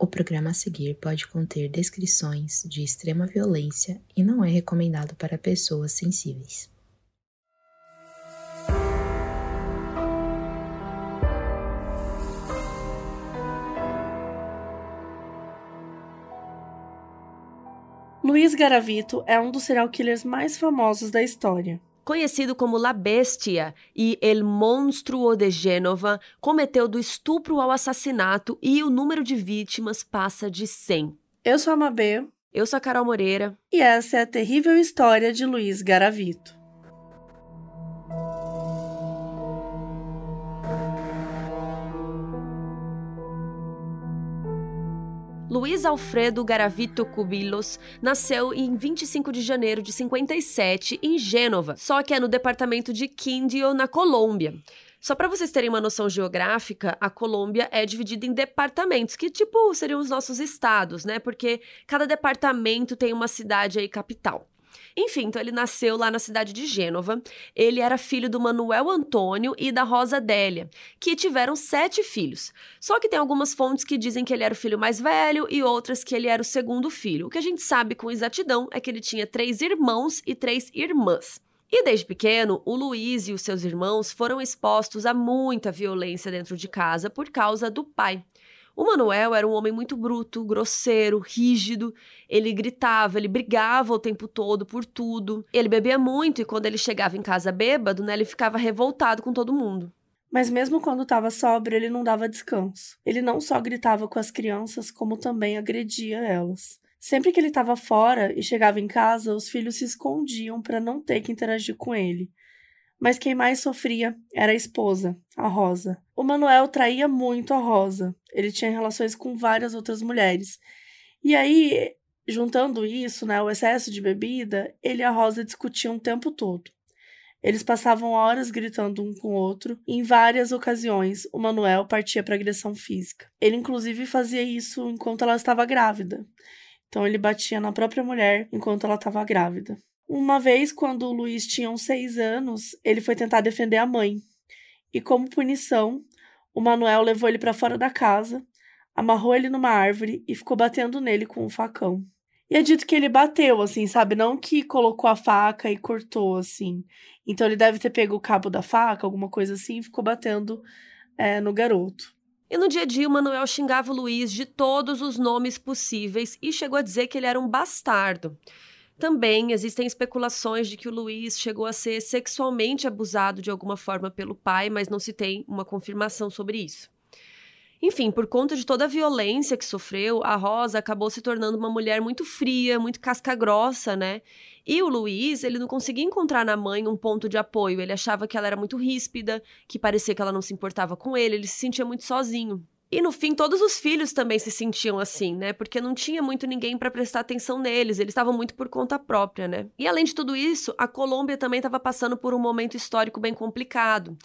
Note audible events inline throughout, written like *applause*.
O programa a seguir pode conter descrições de extrema violência e não é recomendado para pessoas sensíveis. Luiz Garavito é um dos serial killers mais famosos da história. Conhecido como La Bestia e El Monstruo de Gênova, cometeu do estupro ao assassinato e o número de vítimas passa de 100. Eu sou a Mabê. Eu sou a Carol Moreira. E essa é a terrível história de Luiz Garavito. Luiz Alfredo Garavito Cubillos nasceu em 25 de janeiro de 57 em Gênova, só que é no departamento de Quindio, na Colômbia. Só para vocês terem uma noção geográfica, a Colômbia é dividida em departamentos, que tipo seriam os nossos estados, né? Porque cada departamento tem uma cidade aí capital. Enfim, então ele nasceu lá na cidade de Gênova. Ele era filho do Manuel Antônio e da Rosa Délia, que tiveram sete filhos. Só que tem algumas fontes que dizem que ele era o filho mais velho e outras que ele era o segundo filho. O que a gente sabe com exatidão é que ele tinha três irmãos e três irmãs. E desde pequeno, o Luiz e os seus irmãos foram expostos a muita violência dentro de casa por causa do pai. O Manuel era um homem muito bruto, grosseiro, rígido. Ele gritava, ele brigava o tempo todo por tudo. Ele bebia muito e quando ele chegava em casa bêbado, né, ele ficava revoltado com todo mundo. Mas mesmo quando estava sóbrio, ele não dava descanso. Ele não só gritava com as crianças, como também agredia elas. Sempre que ele estava fora e chegava em casa, os filhos se escondiam para não ter que interagir com ele. Mas quem mais sofria era a esposa, a Rosa. O Manuel traía muito a Rosa. Ele tinha relações com várias outras mulheres. E aí, juntando isso, né, o excesso de bebida, ele e a Rosa discutiam o tempo todo. Eles passavam horas gritando um com o outro. E em várias ocasiões, o Manuel partia para agressão física. Ele, inclusive, fazia isso enquanto ela estava grávida. Então, ele batia na própria mulher enquanto ela estava grávida. Uma vez, quando o Luiz tinha uns seis anos, ele foi tentar defender a mãe. E como punição, o Manuel levou ele para fora da casa, amarrou ele numa árvore e ficou batendo nele com um facão. E é dito que ele bateu, assim, sabe? Não que colocou a faca e cortou, assim. Então ele deve ter pego o cabo da faca, alguma coisa assim, e ficou batendo é, no garoto. E no dia a dia, o Manuel xingava o Luiz de todos os nomes possíveis e chegou a dizer que ele era um bastardo. Também existem especulações de que o Luiz chegou a ser sexualmente abusado de alguma forma pelo pai, mas não se tem uma confirmação sobre isso. Enfim, por conta de toda a violência que sofreu, a Rosa acabou se tornando uma mulher muito fria, muito casca-grossa, né? E o Luiz, ele não conseguia encontrar na mãe um ponto de apoio. Ele achava que ela era muito ríspida, que parecia que ela não se importava com ele, ele se sentia muito sozinho. E no fim, todos os filhos também se sentiam assim, né? Porque não tinha muito ninguém para prestar atenção neles, eles estavam muito por conta própria, né? E além de tudo isso, a Colômbia também estava passando por um momento histórico bem complicado.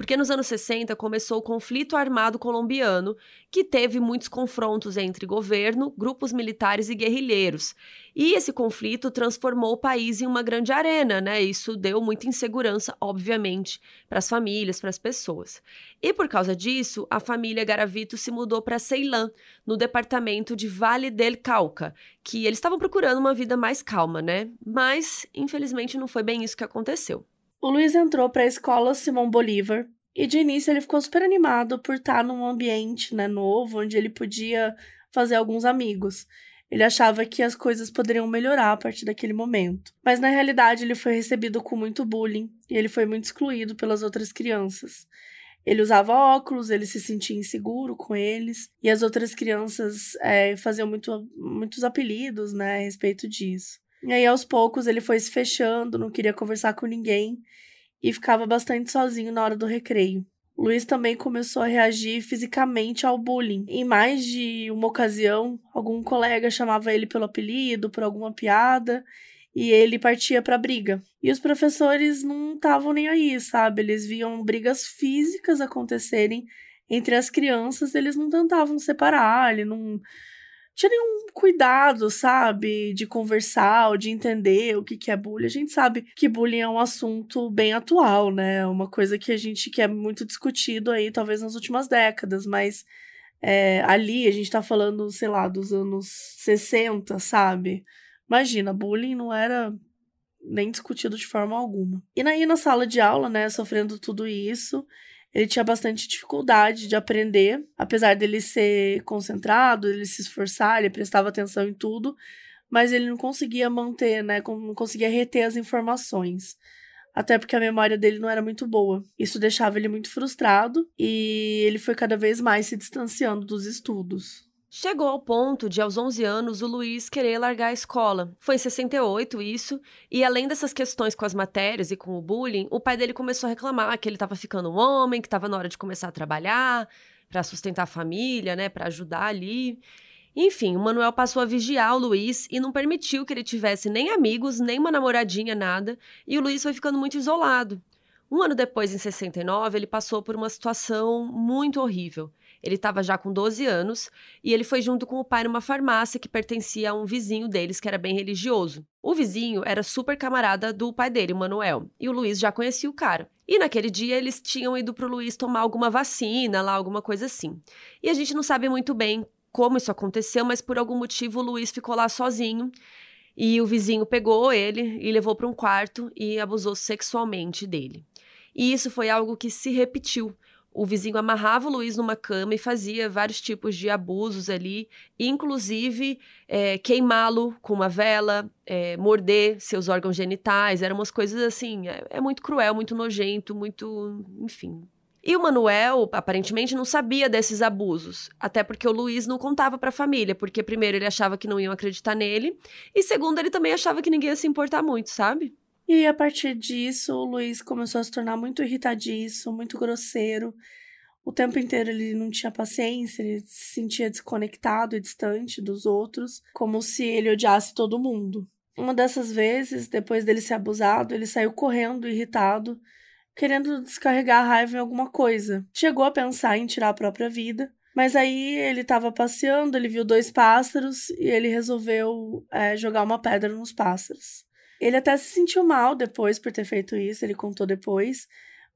Porque nos anos 60 começou o conflito armado colombiano, que teve muitos confrontos entre governo, grupos militares e guerrilheiros. E esse conflito transformou o país em uma grande arena, né? Isso deu muita insegurança, obviamente, para as famílias, para as pessoas. E por causa disso, a família Garavito se mudou para Ceilã, no departamento de Vale del Cauca, que eles estavam procurando uma vida mais calma, né? Mas, infelizmente, não foi bem isso que aconteceu. O Luiz entrou para a escola Simão Bolívar e de início ele ficou super animado por estar num ambiente né, novo, onde ele podia fazer alguns amigos. Ele achava que as coisas poderiam melhorar a partir daquele momento. Mas na realidade ele foi recebido com muito bullying e ele foi muito excluído pelas outras crianças. Ele usava óculos, ele se sentia inseguro com eles, e as outras crianças é, faziam muito, muitos apelidos né, a respeito disso. E aí, aos poucos, ele foi se fechando, não queria conversar com ninguém e ficava bastante sozinho na hora do recreio. Luiz também começou a reagir fisicamente ao bullying. Em mais de uma ocasião, algum colega chamava ele pelo apelido, por alguma piada, e ele partia para briga. E os professores não estavam nem aí, sabe? Eles viam brigas físicas acontecerem entre as crianças, eles não tentavam separar, ele não tinha nenhum cuidado, sabe, de conversar ou de entender o que, que é bullying. A gente sabe que bullying é um assunto bem atual, né? Uma coisa que a gente que é muito discutido aí, talvez nas últimas décadas, mas É, ali a gente tá falando, sei lá, dos anos 60, sabe? Imagina, bullying não era nem discutido de forma alguma. E aí na sala de aula, né, sofrendo tudo isso, ele tinha bastante dificuldade de aprender, apesar dele ser concentrado, ele se esforçar, ele prestava atenção em tudo, mas ele não conseguia manter, né, não conseguia reter as informações. Até porque a memória dele não era muito boa. Isso deixava ele muito frustrado e ele foi cada vez mais se distanciando dos estudos. Chegou ao ponto de, aos 11 anos, o Luiz querer largar a escola. Foi em 68 isso, e além dessas questões com as matérias e com o bullying, o pai dele começou a reclamar que ele estava ficando um homem, que estava na hora de começar a trabalhar, para sustentar a família, né, para ajudar ali. Enfim, o Manuel passou a vigiar o Luiz e não permitiu que ele tivesse nem amigos, nem uma namoradinha, nada, e o Luiz foi ficando muito isolado. Um ano depois, em 69, ele passou por uma situação muito horrível. Ele estava já com 12 anos e ele foi junto com o pai numa farmácia que pertencia a um vizinho deles que era bem religioso. O vizinho era super camarada do pai dele, Manuel, e o Luiz já conhecia o cara. E naquele dia eles tinham ido pro Luiz tomar alguma vacina lá, alguma coisa assim. E a gente não sabe muito bem como isso aconteceu, mas por algum motivo o Luiz ficou lá sozinho. E o vizinho pegou ele e levou para um quarto e abusou sexualmente dele. E isso foi algo que se repetiu o vizinho amarrava o Luiz numa cama e fazia vários tipos de abusos ali, inclusive é, queimá-lo com uma vela, é, morder seus órgãos genitais, eram umas coisas assim, é, é muito cruel, muito nojento, muito, enfim, e o Manuel, aparentemente, não sabia desses abusos, até porque o Luiz não contava para a família, porque primeiro ele achava que não iam acreditar nele, e segundo ele também achava que ninguém ia se importar muito, sabe? E a partir disso, o Luiz começou a se tornar muito irritadiço, muito grosseiro. O tempo inteiro ele não tinha paciência, ele se sentia desconectado e distante dos outros, como se ele odiasse todo mundo. Uma dessas vezes, depois dele ser abusado, ele saiu correndo, irritado, querendo descarregar a raiva em alguma coisa. Chegou a pensar em tirar a própria vida, mas aí ele estava passeando, ele viu dois pássaros e ele resolveu é, jogar uma pedra nos pássaros. Ele até se sentiu mal depois por ter feito isso, ele contou depois,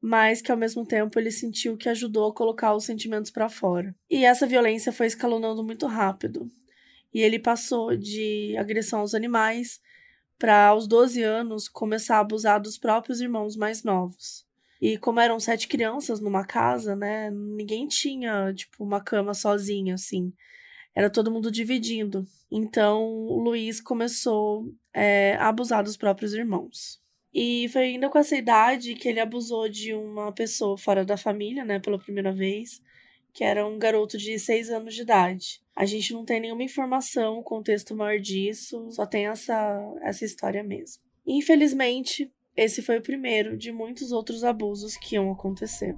mas que ao mesmo tempo ele sentiu que ajudou a colocar os sentimentos para fora. E essa violência foi escalonando muito rápido. E ele passou de agressão aos animais para aos 12 anos começar a abusar dos próprios irmãos mais novos. E como eram sete crianças numa casa, né, ninguém tinha tipo uma cama sozinha assim. Era todo mundo dividindo. Então, o Luiz começou é, abusar dos próprios irmãos. E foi ainda com essa idade que ele abusou de uma pessoa fora da família, né, pela primeira vez, que era um garoto de seis anos de idade. A gente não tem nenhuma informação, contexto maior disso, só tem essa, essa história mesmo. Infelizmente, esse foi o primeiro de muitos outros abusos que iam acontecer.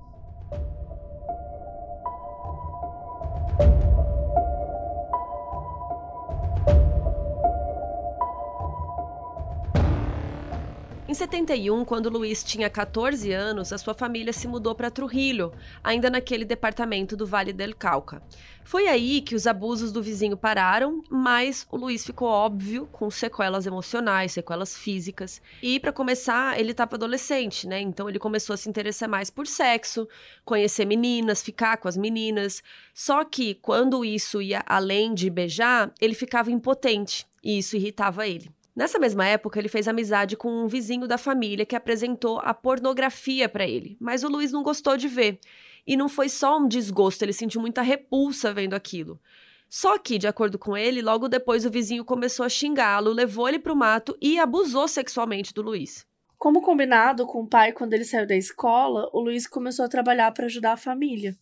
71, quando Luiz tinha 14 anos, a sua família se mudou para Trujillo, ainda naquele departamento do Vale del Cauca. Foi aí que os abusos do vizinho pararam, mas o Luiz ficou óbvio com sequelas emocionais, sequelas físicas. E para começar, ele estava adolescente, né? Então ele começou a se interessar mais por sexo, conhecer meninas, ficar com as meninas. Só que quando isso ia além de beijar, ele ficava impotente e isso irritava ele. Nessa mesma época, ele fez amizade com um vizinho da família que apresentou a pornografia para ele, mas o Luiz não gostou de ver. E não foi só um desgosto, ele sentiu muita repulsa vendo aquilo. Só que, de acordo com ele, logo depois o vizinho começou a xingá-lo, levou ele para o mato e abusou sexualmente do Luiz. Como combinado com o pai quando ele saiu da escola, o Luiz começou a trabalhar para ajudar a família.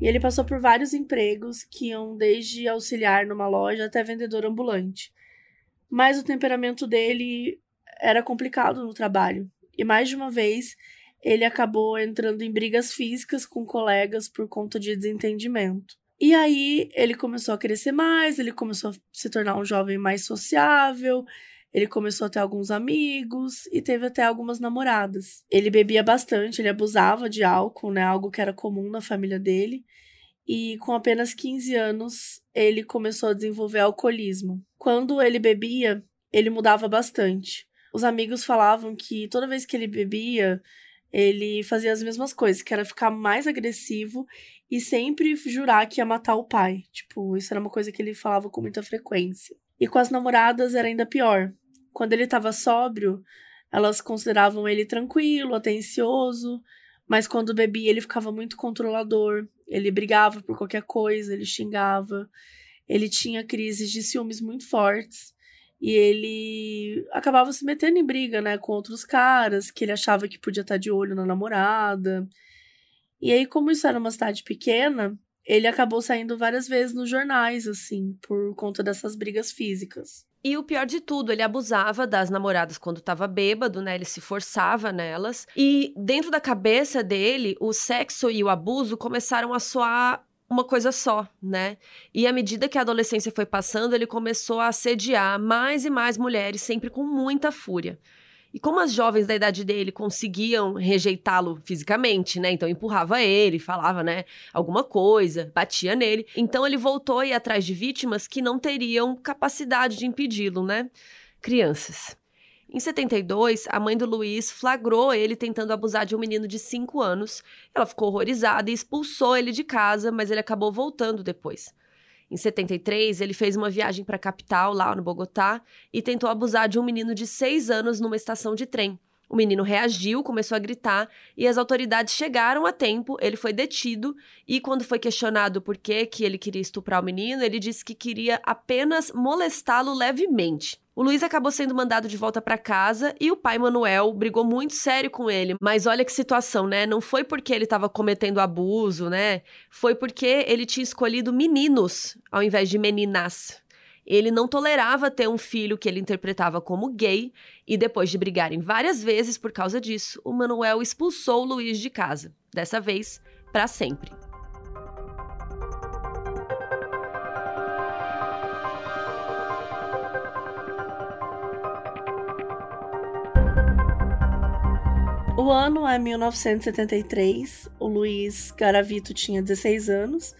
E ele passou por vários empregos que iam desde auxiliar numa loja até vendedor ambulante mas o temperamento dele era complicado no trabalho. E mais de uma vez ele acabou entrando em brigas físicas com colegas por conta de desentendimento. E aí ele começou a crescer mais, ele começou a se tornar um jovem mais sociável, ele começou a ter alguns amigos e teve até algumas namoradas. Ele bebia bastante, ele abusava de álcool, né, algo que era comum na família dele. E com apenas 15 anos, ele começou a desenvolver alcoolismo. Quando ele bebia, ele mudava bastante. Os amigos falavam que toda vez que ele bebia, ele fazia as mesmas coisas, que era ficar mais agressivo e sempre jurar que ia matar o pai. Tipo, isso era uma coisa que ele falava com muita frequência. E com as namoradas era ainda pior. Quando ele estava sóbrio, elas consideravam ele tranquilo, atencioso, mas quando bebia ele ficava muito controlador, ele brigava por qualquer coisa, ele xingava, ele tinha crises de ciúmes muito fortes e ele acabava se metendo em briga, né, com outros caras que ele achava que podia estar de olho na namorada. E aí, como isso era uma cidade pequena, ele acabou saindo várias vezes nos jornais, assim, por conta dessas brigas físicas. E o pior de tudo, ele abusava das namoradas quando estava bêbado, né? Ele se forçava nelas. E dentro da cabeça dele, o sexo e o abuso começaram a soar uma coisa só, né? E à medida que a adolescência foi passando, ele começou a assediar mais e mais mulheres, sempre com muita fúria. E como as jovens da idade dele conseguiam rejeitá-lo fisicamente, né? Então empurrava ele, falava, né, alguma coisa, batia nele. Então ele voltou a ir atrás de vítimas que não teriam capacidade de impedi-lo, né? Crianças. Em 72, a mãe do Luiz flagrou ele tentando abusar de um menino de 5 anos. Ela ficou horrorizada e expulsou ele de casa, mas ele acabou voltando depois. Em 73, ele fez uma viagem para a capital, lá no Bogotá, e tentou abusar de um menino de 6 anos numa estação de trem. O menino reagiu, começou a gritar e as autoridades chegaram a tempo. Ele foi detido e, quando foi questionado por que, que ele queria estuprar o menino, ele disse que queria apenas molestá-lo levemente. O Luiz acabou sendo mandado de volta para casa e o pai Manuel brigou muito sério com ele. Mas olha que situação, né? Não foi porque ele estava cometendo abuso, né? Foi porque ele tinha escolhido meninos ao invés de meninas. Ele não tolerava ter um filho que ele interpretava como gay e depois de brigarem várias vezes por causa disso, o Manuel expulsou o Luiz de casa. Dessa vez, para sempre. O ano é 1973. O Luiz Garavito tinha 16 anos,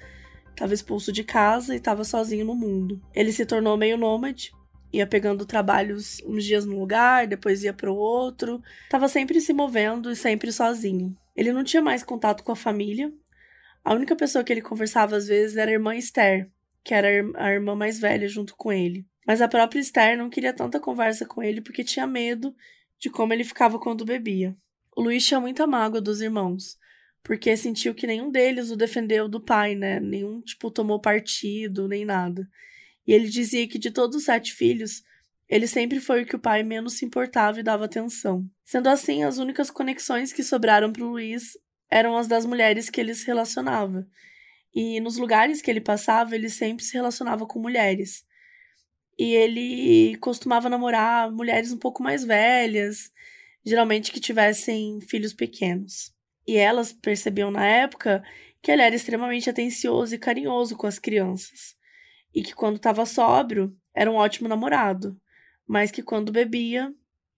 estava expulso de casa e estava sozinho no mundo. Ele se tornou meio nômade, ia pegando trabalhos uns dias num lugar, depois ia para o outro, estava sempre se movendo e sempre sozinho. Ele não tinha mais contato com a família. A única pessoa que ele conversava às vezes era a irmã Esther, que era a irmã mais velha junto com ele. Mas a própria Esther não queria tanta conversa com ele porque tinha medo de como ele ficava quando bebia. O Luiz tinha muita mágoa dos irmãos, porque sentiu que nenhum deles o defendeu do pai, né? Nenhum, tipo, tomou partido, nem nada. E ele dizia que de todos os sete filhos, ele sempre foi o que o pai menos se importava e dava atenção. Sendo assim, as únicas conexões que sobraram para o Luiz eram as das mulheres que ele se relacionava. E nos lugares que ele passava, ele sempre se relacionava com mulheres. E ele costumava namorar mulheres um pouco mais velhas, geralmente que tivessem filhos pequenos. E elas percebiam na época que ele era extremamente atencioso e carinhoso com as crianças, e que quando estava sóbrio era um ótimo namorado, mas que quando bebia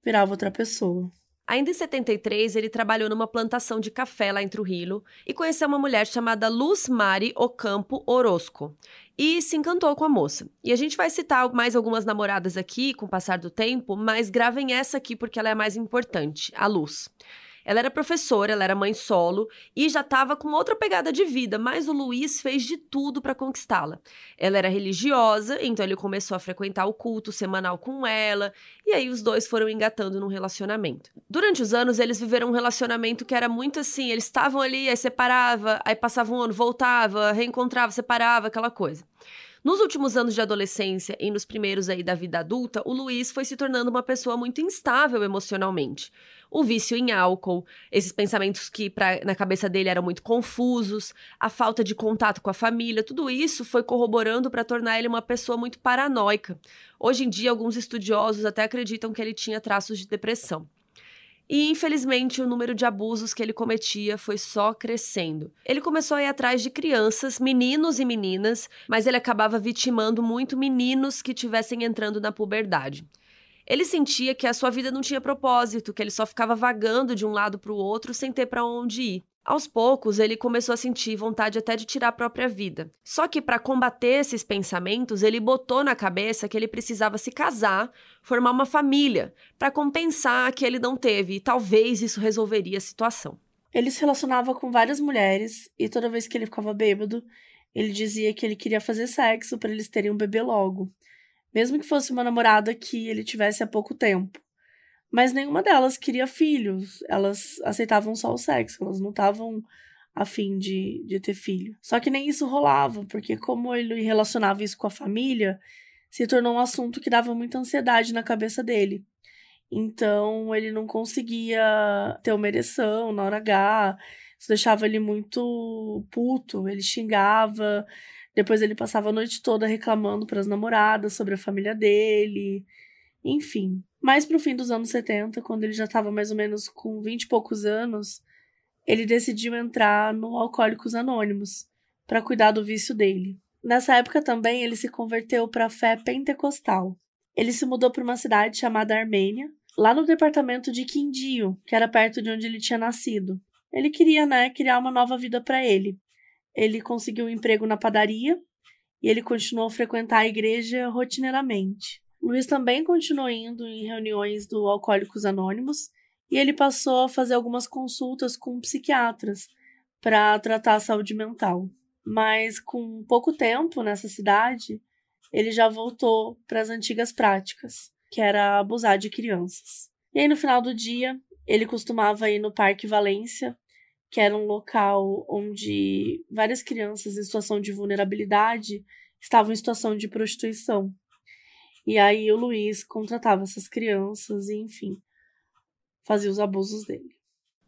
virava outra pessoa. Ainda em 73, ele trabalhou numa plantação de café lá em Trujillo e conheceu uma mulher chamada Luz Mari Ocampo Orozco e se encantou com a moça. E a gente vai citar mais algumas namoradas aqui com o passar do tempo, mas gravem essa aqui porque ela é a mais importante, a Luz. Ela era professora, ela era mãe solo e já estava com outra pegada de vida, mas o Luiz fez de tudo para conquistá-la. Ela era religiosa, então ele começou a frequentar o culto semanal com ela, e aí os dois foram engatando num relacionamento. Durante os anos, eles viveram um relacionamento que era muito assim: eles estavam ali, aí separava, aí passava um ano, voltava, reencontrava, separava, aquela coisa. Nos últimos anos de adolescência e nos primeiros aí da vida adulta, o Luiz foi se tornando uma pessoa muito instável emocionalmente o vício em álcool, esses pensamentos que pra, na cabeça dele eram muito confusos, a falta de contato com a família, tudo isso foi corroborando para tornar ele uma pessoa muito paranoica. Hoje em dia, alguns estudiosos até acreditam que ele tinha traços de depressão. E infelizmente o número de abusos que ele cometia foi só crescendo. Ele começou a ir atrás de crianças, meninos e meninas, mas ele acabava vitimando muito meninos que estivessem entrando na puberdade. Ele sentia que a sua vida não tinha propósito, que ele só ficava vagando de um lado para o outro sem ter para onde ir. Aos poucos, ele começou a sentir vontade até de tirar a própria vida. Só que para combater esses pensamentos, ele botou na cabeça que ele precisava se casar, formar uma família, para compensar que ele não teve, e talvez isso resolveria a situação. Ele se relacionava com várias mulheres e toda vez que ele ficava bêbado, ele dizia que ele queria fazer sexo para eles terem um bebê logo, mesmo que fosse uma namorada que ele tivesse há pouco tempo. Mas nenhuma delas queria filhos, elas aceitavam só o sexo, elas não estavam a fim de, de ter filho. Só que nem isso rolava, porque como ele relacionava isso com a família, se tornou um assunto que dava muita ansiedade na cabeça dele. Então ele não conseguia ter uma ereção na hora H, isso deixava ele muito puto, ele xingava, depois ele passava a noite toda reclamando para as namoradas sobre a família dele, enfim. Mais pro fim dos anos 70, quando ele já estava mais ou menos com 20 e poucos anos, ele decidiu entrar no Alcoólicos Anônimos para cuidar do vício dele. Nessa época também ele se converteu para a fé pentecostal. Ele se mudou para uma cidade chamada Armênia, lá no departamento de Quindio, que era perto de onde ele tinha nascido. Ele queria, né, criar uma nova vida para ele. Ele conseguiu um emprego na padaria e ele continuou a frequentar a igreja rotineiramente. Luiz também continuou indo em reuniões do Alcoólicos Anônimos e ele passou a fazer algumas consultas com psiquiatras para tratar a saúde mental. Mas com pouco tempo nessa cidade, ele já voltou para as antigas práticas, que era abusar de crianças. E aí no final do dia, ele costumava ir no Parque Valência, que era um local onde várias crianças em situação de vulnerabilidade estavam em situação de prostituição. E aí o Luiz contratava essas crianças e, enfim, fazia os abusos dele.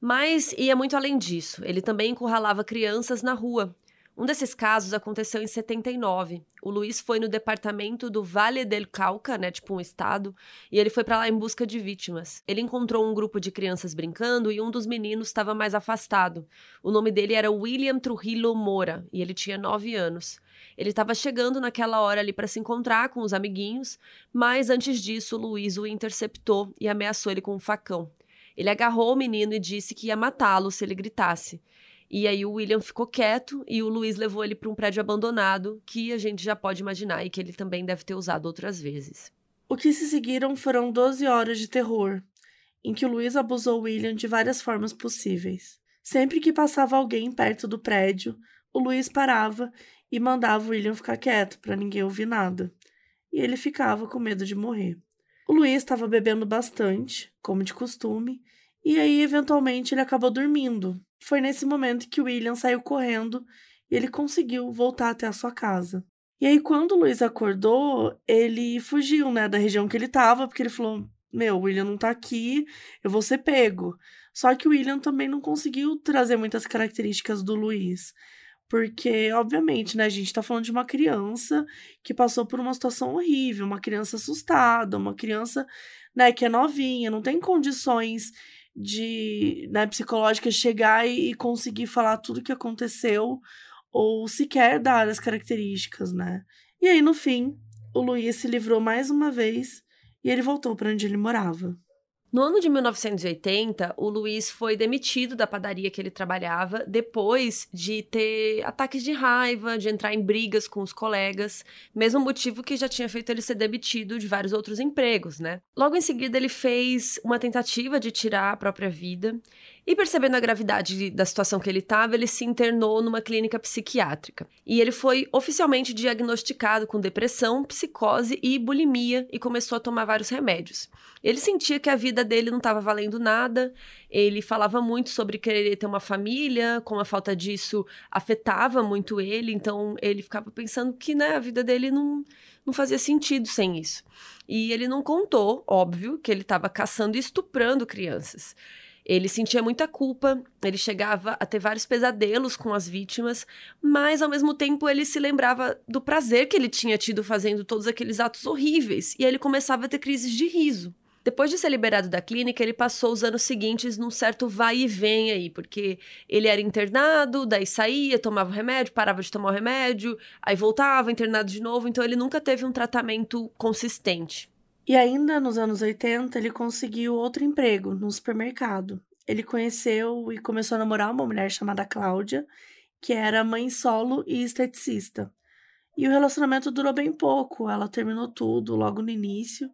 Mas ia muito além disso. Ele também encurralava crianças na rua. Um desses casos aconteceu em 79. O Luiz foi no departamento do Vale del Cauca, né, tipo um estado, e ele foi para lá em busca de vítimas. Ele encontrou um grupo de crianças brincando e um dos meninos estava mais afastado. O nome dele era William Trujillo Moura e ele tinha nove anos. Ele estava chegando naquela hora ali para se encontrar com os amiguinhos, mas antes disso, o Luiz o interceptou e ameaçou ele com um facão. Ele agarrou o menino e disse que ia matá-lo se ele gritasse. E aí o William ficou quieto e o Luiz levou ele para um prédio abandonado, que a gente já pode imaginar e que ele também deve ter usado outras vezes. O que se seguiram foram 12 horas de terror, em que o Luiz abusou William de várias formas possíveis. Sempre que passava alguém perto do prédio, o Luiz parava e mandava o William ficar quieto para ninguém ouvir nada. E ele ficava com medo de morrer. O Luiz estava bebendo bastante, como de costume, e aí eventualmente ele acabou dormindo. Foi nesse momento que William saiu correndo e ele conseguiu voltar até a sua casa. E aí quando o Luiz acordou, ele fugiu, né, da região que ele estava, porque ele falou: "Meu, o William não tá aqui, eu vou ser pego". Só que o William também não conseguiu trazer muitas características do Luiz. Porque, obviamente, né, a gente tá falando de uma criança que passou por uma situação horrível, uma criança assustada, uma criança, né, que é novinha, não tem condições de, né, psicológicas chegar e, e conseguir falar tudo o que aconteceu ou sequer dar as características, né? E aí, no fim, o Luiz se livrou mais uma vez e ele voltou para onde ele morava. No ano de 1980, o Luiz foi demitido da padaria que ele trabalhava depois de ter ataques de raiva, de entrar em brigas com os colegas, mesmo motivo que já tinha feito ele ser demitido de vários outros empregos, né? Logo em seguida, ele fez uma tentativa de tirar a própria vida e percebendo a gravidade da situação que ele estava, ele se internou numa clínica psiquiátrica. E ele foi oficialmente diagnosticado com depressão, psicose e bulimia e começou a tomar vários remédios. Ele sentia que a vida dele não estava valendo nada, ele falava muito sobre querer ter uma família, como a falta disso afetava muito ele, então ele ficava pensando que né, a vida dele não, não fazia sentido sem isso. E ele não contou, óbvio, que ele estava caçando e estuprando crianças. Ele sentia muita culpa, ele chegava a ter vários pesadelos com as vítimas, mas ao mesmo tempo ele se lembrava do prazer que ele tinha tido fazendo todos aqueles atos horríveis e ele começava a ter crises de riso. Depois de ser liberado da clínica, ele passou os anos seguintes num certo vai e vem aí, porque ele era internado, daí saía, tomava o remédio, parava de tomar o remédio, aí voltava, internado de novo, então ele nunca teve um tratamento consistente. E ainda nos anos 80, ele conseguiu outro emprego no supermercado. Ele conheceu e começou a namorar uma mulher chamada Cláudia, que era mãe solo e esteticista. E o relacionamento durou bem pouco, ela terminou tudo logo no início.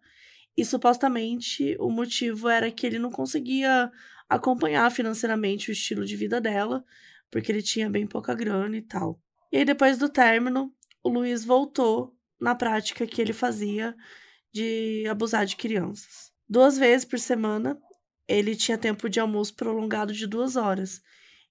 E supostamente o motivo era que ele não conseguia acompanhar financeiramente o estilo de vida dela, porque ele tinha bem pouca grana e tal. E aí, depois do término, o Luiz voltou na prática que ele fazia de abusar de crianças. Duas vezes por semana, ele tinha tempo de almoço prolongado de duas horas.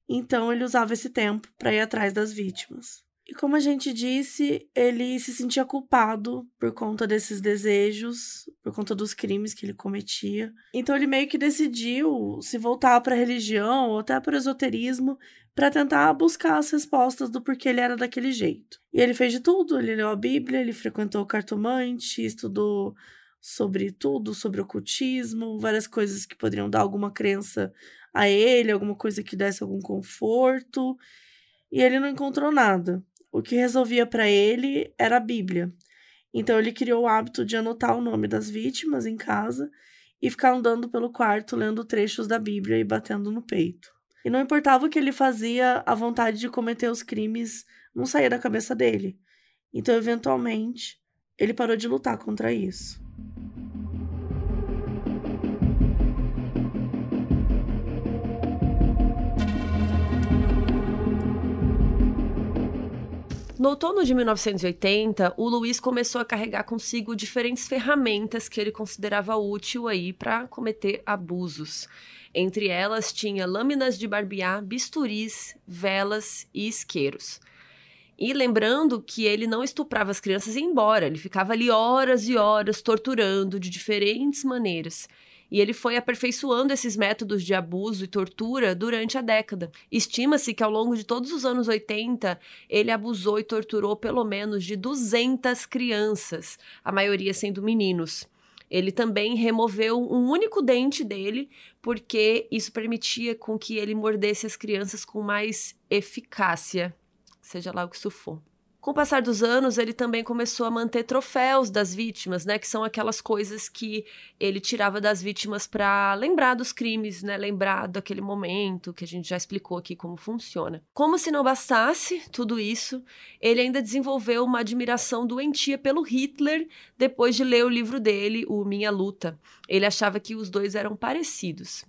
Então, ele usava esse tempo para ir atrás das vítimas. E como a gente disse, ele se sentia culpado por conta desses desejos, por conta dos crimes que ele cometia. Então ele meio que decidiu se voltar para a religião ou até para o esoterismo para tentar buscar as respostas do porquê ele era daquele jeito. E ele fez de tudo, ele leu a Bíblia, ele frequentou o cartomante, estudou sobre tudo, sobre ocultismo, várias coisas que poderiam dar alguma crença a ele, alguma coisa que desse algum conforto. E ele não encontrou nada. O que resolvia para ele era a Bíblia. Então ele criou o hábito de anotar o nome das vítimas em casa e ficar andando pelo quarto lendo trechos da Bíblia e batendo no peito. E não importava o que ele fazia, a vontade de cometer os crimes não saía da cabeça dele. Então, eventualmente, ele parou de lutar contra isso. No outono de 1980, o Luiz começou a carregar consigo diferentes ferramentas que ele considerava útil aí para cometer abusos. Entre elas tinha lâminas de barbear, bisturis, velas e isqueiros. E lembrando que ele não estuprava as crianças e ia embora, ele ficava ali horas e horas torturando de diferentes maneiras e ele foi aperfeiçoando esses métodos de abuso e tortura durante a década. Estima-se que ao longo de todos os anos 80, ele abusou e torturou pelo menos de 200 crianças, a maioria sendo meninos. Ele também removeu um único dente dele, porque isso permitia com que ele mordesse as crianças com mais eficácia, seja lá o que isso for. Com o passar dos anos, ele também começou a manter troféus das vítimas, né? Que são aquelas coisas que ele tirava das vítimas para lembrar dos crimes, né? Lembrar daquele momento que a gente já explicou aqui como funciona. Como se não bastasse tudo isso, ele ainda desenvolveu uma admiração doentia pelo Hitler depois de ler o livro dele, O Minha Luta. Ele achava que os dois eram parecidos.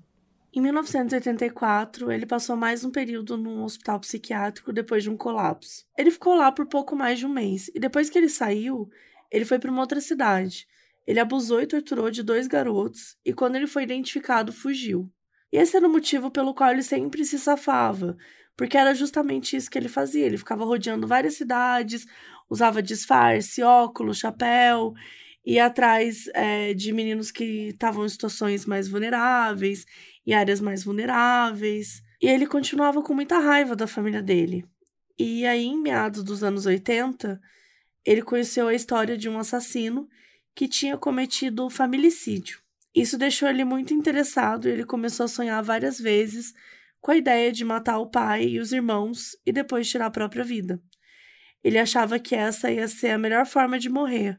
Em 1984, ele passou mais um período num hospital psiquiátrico depois de um colapso. Ele ficou lá por pouco mais de um mês e depois que ele saiu, ele foi para uma outra cidade. Ele abusou e torturou de dois garotos e, quando ele foi identificado, fugiu. E esse era o motivo pelo qual ele sempre se safava, porque era justamente isso que ele fazia. Ele ficava rodeando várias cidades, usava disfarce, óculos, chapéu, ia atrás é, de meninos que estavam em situações mais vulneráveis e áreas mais vulneráveis. E ele continuava com muita raiva da família dele. E aí, em meados dos anos 80, ele conheceu a história de um assassino que tinha cometido familicídio. Isso deixou ele muito interessado e ele começou a sonhar várias vezes com a ideia de matar o pai e os irmãos e depois tirar a própria vida. Ele achava que essa ia ser a melhor forma de morrer,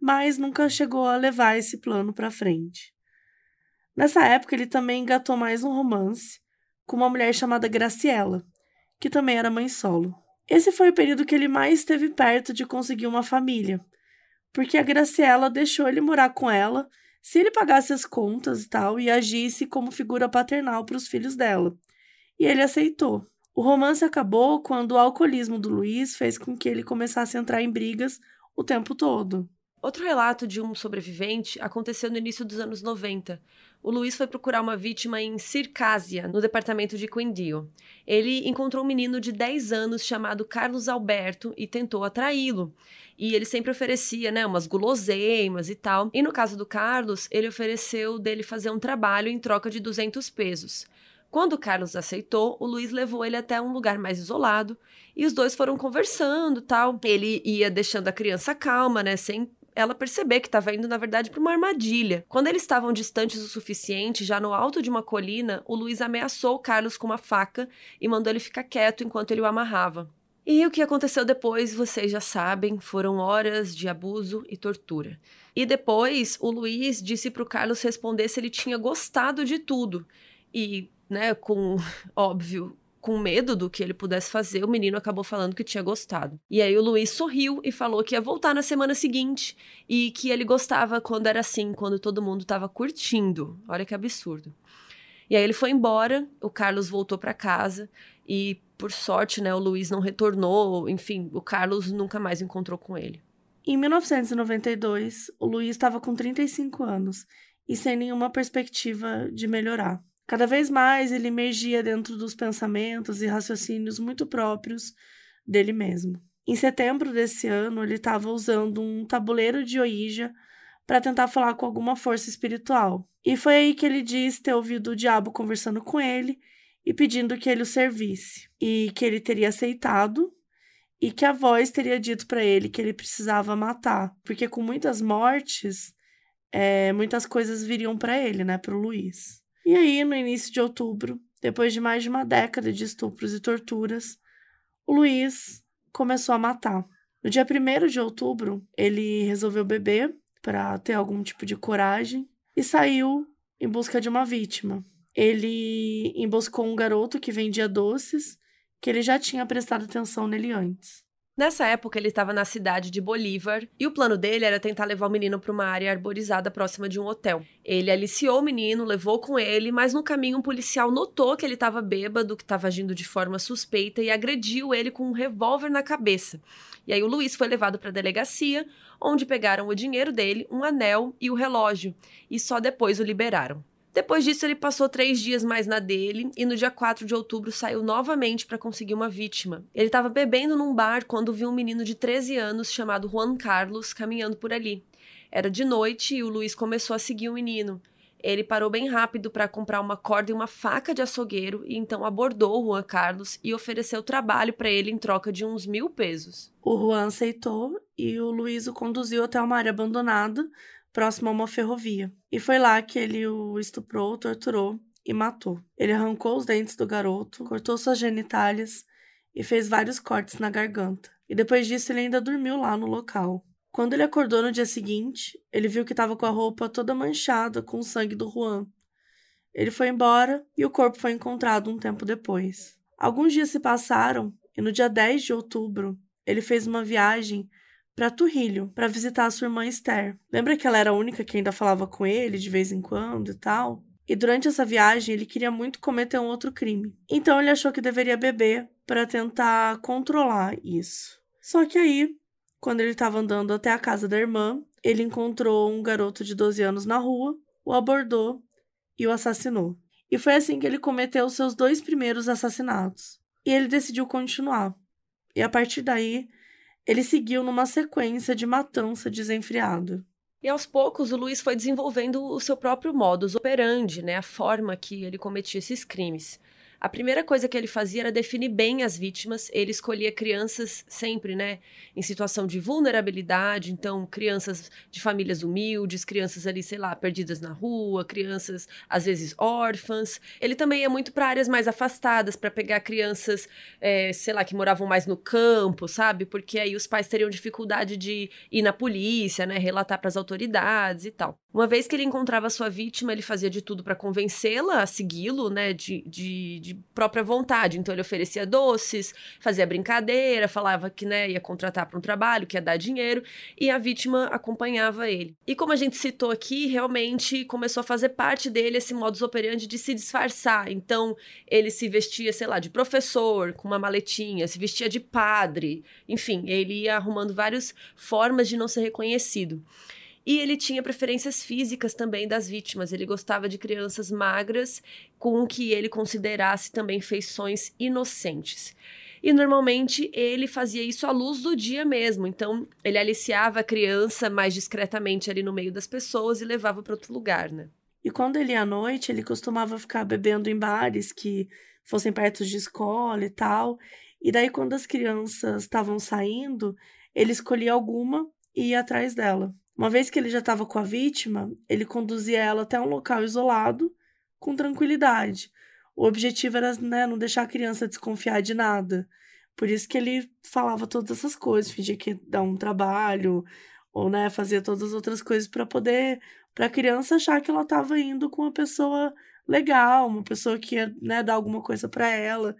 mas nunca chegou a levar esse plano para frente. Nessa época, ele também engatou mais um romance com uma mulher chamada Graciela, que também era mãe solo. Esse foi o período que ele mais esteve perto de conseguir uma família, porque a Graciela deixou ele morar com ela se ele pagasse as contas e tal e agisse como figura paternal para os filhos dela. E ele aceitou. O romance acabou quando o alcoolismo do Luiz fez com que ele começasse a entrar em brigas o tempo todo. Outro relato de um sobrevivente aconteceu no início dos anos 90, o Luiz foi procurar uma vítima em Circásia, no departamento de Quindío. Ele encontrou um menino de 10 anos chamado Carlos Alberto e tentou atraí-lo. E ele sempre oferecia, né, umas guloseimas e tal. E no caso do Carlos, ele ofereceu dele fazer um trabalho em troca de 200 pesos. Quando Carlos aceitou, o Luiz levou ele até um lugar mais isolado e os dois foram conversando, tal. Ele ia deixando a criança calma, né, sem ela perceber que estava indo, na verdade, para uma armadilha. Quando eles estavam distantes o suficiente, já no alto de uma colina, o Luiz ameaçou o Carlos com uma faca e mandou ele ficar quieto enquanto ele o amarrava. E o que aconteceu depois, vocês já sabem, foram horas de abuso e tortura. E depois, o Luiz disse para o Carlos responder se ele tinha gostado de tudo. E, né, com, *laughs* óbvio, com medo do que ele pudesse fazer, o menino acabou falando que tinha gostado. E aí o Luiz sorriu e falou que ia voltar na semana seguinte e que ele gostava quando era assim, quando todo mundo estava curtindo. Olha que absurdo. E aí ele foi embora, o Carlos voltou para casa e por sorte, né, o Luiz não retornou, enfim, o Carlos nunca mais encontrou com ele. Em 1992, o Luiz estava com 35 anos e sem nenhuma perspectiva de melhorar. Cada vez mais ele emergia dentro dos pensamentos e raciocínios muito próprios dele mesmo. Em setembro desse ano, ele estava usando um tabuleiro de Ouija para tentar falar com alguma força espiritual. E foi aí que ele diz ter ouvido o diabo conversando com ele e pedindo que ele o servisse, e que ele teria aceitado, e que a voz teria dito para ele que ele precisava matar, porque com muitas mortes, é, muitas coisas viriam para ele, né, para o Luiz. E aí, no início de outubro, depois de mais de uma década de estupros e torturas, o Luiz começou a matar. No dia 1 de outubro, ele resolveu beber para ter algum tipo de coragem e saiu em busca de uma vítima. Ele emboscou um garoto que vendia doces, que ele já tinha prestado atenção nele antes. Nessa época, ele estava na cidade de Bolívar e o plano dele era tentar levar o menino para uma área arborizada próxima de um hotel. Ele aliciou o menino, levou com ele, mas no caminho um policial notou que ele estava bêbado, que estava agindo de forma suspeita e agrediu ele com um revólver na cabeça. E aí o Luiz foi levado para a delegacia, onde pegaram o dinheiro dele, um anel e o relógio, e só depois o liberaram. Depois disso, ele passou três dias mais na dele e no dia 4 de outubro saiu novamente para conseguir uma vítima. Ele estava bebendo num bar quando viu um menino de 13 anos chamado Juan Carlos caminhando por ali. Era de noite e o Luiz começou a seguir o menino. Ele parou bem rápido para comprar uma corda e uma faca de açougueiro e então abordou o Juan Carlos e ofereceu trabalho para ele em troca de uns mil pesos. O Juan aceitou e o Luiz o conduziu até uma área abandonada próximo a uma ferrovia. E foi lá que ele o estuprou, torturou e matou. Ele arrancou os dentes do garoto, cortou suas genitálias e fez vários cortes na garganta. E depois disso ele ainda dormiu lá no local. Quando ele acordou no dia seguinte, ele viu que estava com a roupa toda manchada com o sangue do Juan. Ele foi embora e o corpo foi encontrado um tempo depois. Alguns dias se passaram e no dia 10 de outubro ele fez uma viagem para Turrilho, para visitar a sua irmã Esther. Lembra que ela era a única que ainda falava com ele de vez em quando e tal? E durante essa viagem ele queria muito cometer um outro crime. Então ele achou que deveria beber para tentar controlar isso. Só que aí, quando ele estava andando até a casa da irmã, ele encontrou um garoto de 12 anos na rua, o abordou e o assassinou. E foi assim que ele cometeu seus dois primeiros assassinatos. E ele decidiu continuar. E a partir daí, ele seguiu numa sequência de matança desenfreada. E aos poucos o Luiz foi desenvolvendo o seu próprio modus operandi, né, a forma que ele cometia esses crimes. A primeira coisa que ele fazia era definir bem as vítimas. Ele escolhia crianças sempre, né, em situação de vulnerabilidade, então crianças de famílias humildes, crianças ali, sei lá, perdidas na rua, crianças às vezes órfãs. Ele também ia muito para áreas mais afastadas para pegar crianças, é, sei lá, que moravam mais no campo, sabe? Porque aí os pais teriam dificuldade de ir na polícia, né, relatar para as autoridades e tal. Uma vez que ele encontrava sua vítima, ele fazia de tudo para convencê-la a segui-lo, né, de, de, de, própria vontade. Então ele oferecia doces, fazia brincadeira, falava que né, ia contratar para um trabalho, que ia dar dinheiro, e a vítima acompanhava ele. E como a gente citou aqui, realmente começou a fazer parte dele esse modus operandi de se disfarçar. Então ele se vestia, sei lá, de professor, com uma maletinha, se vestia de padre, enfim, ele ia arrumando várias formas de não ser reconhecido. E ele tinha preferências físicas também das vítimas. Ele gostava de crianças magras com o que ele considerasse também feições inocentes. E normalmente ele fazia isso à luz do dia mesmo. Então, ele aliciava a criança mais discretamente ali no meio das pessoas e levava para outro lugar, né? E quando ele ia à noite, ele costumava ficar bebendo em bares que fossem perto de escola e tal. E daí, quando as crianças estavam saindo, ele escolhia alguma e ia atrás dela. Uma vez que ele já estava com a vítima, ele conduzia ela até um local isolado, com tranquilidade. O objetivo era né, não deixar a criança desconfiar de nada. Por isso que ele falava todas essas coisas, fingia que ia dar um trabalho, ou né, fazia todas as outras coisas para poder, para a criança achar que ela estava indo com uma pessoa legal, uma pessoa que ia né, dar alguma coisa para ela.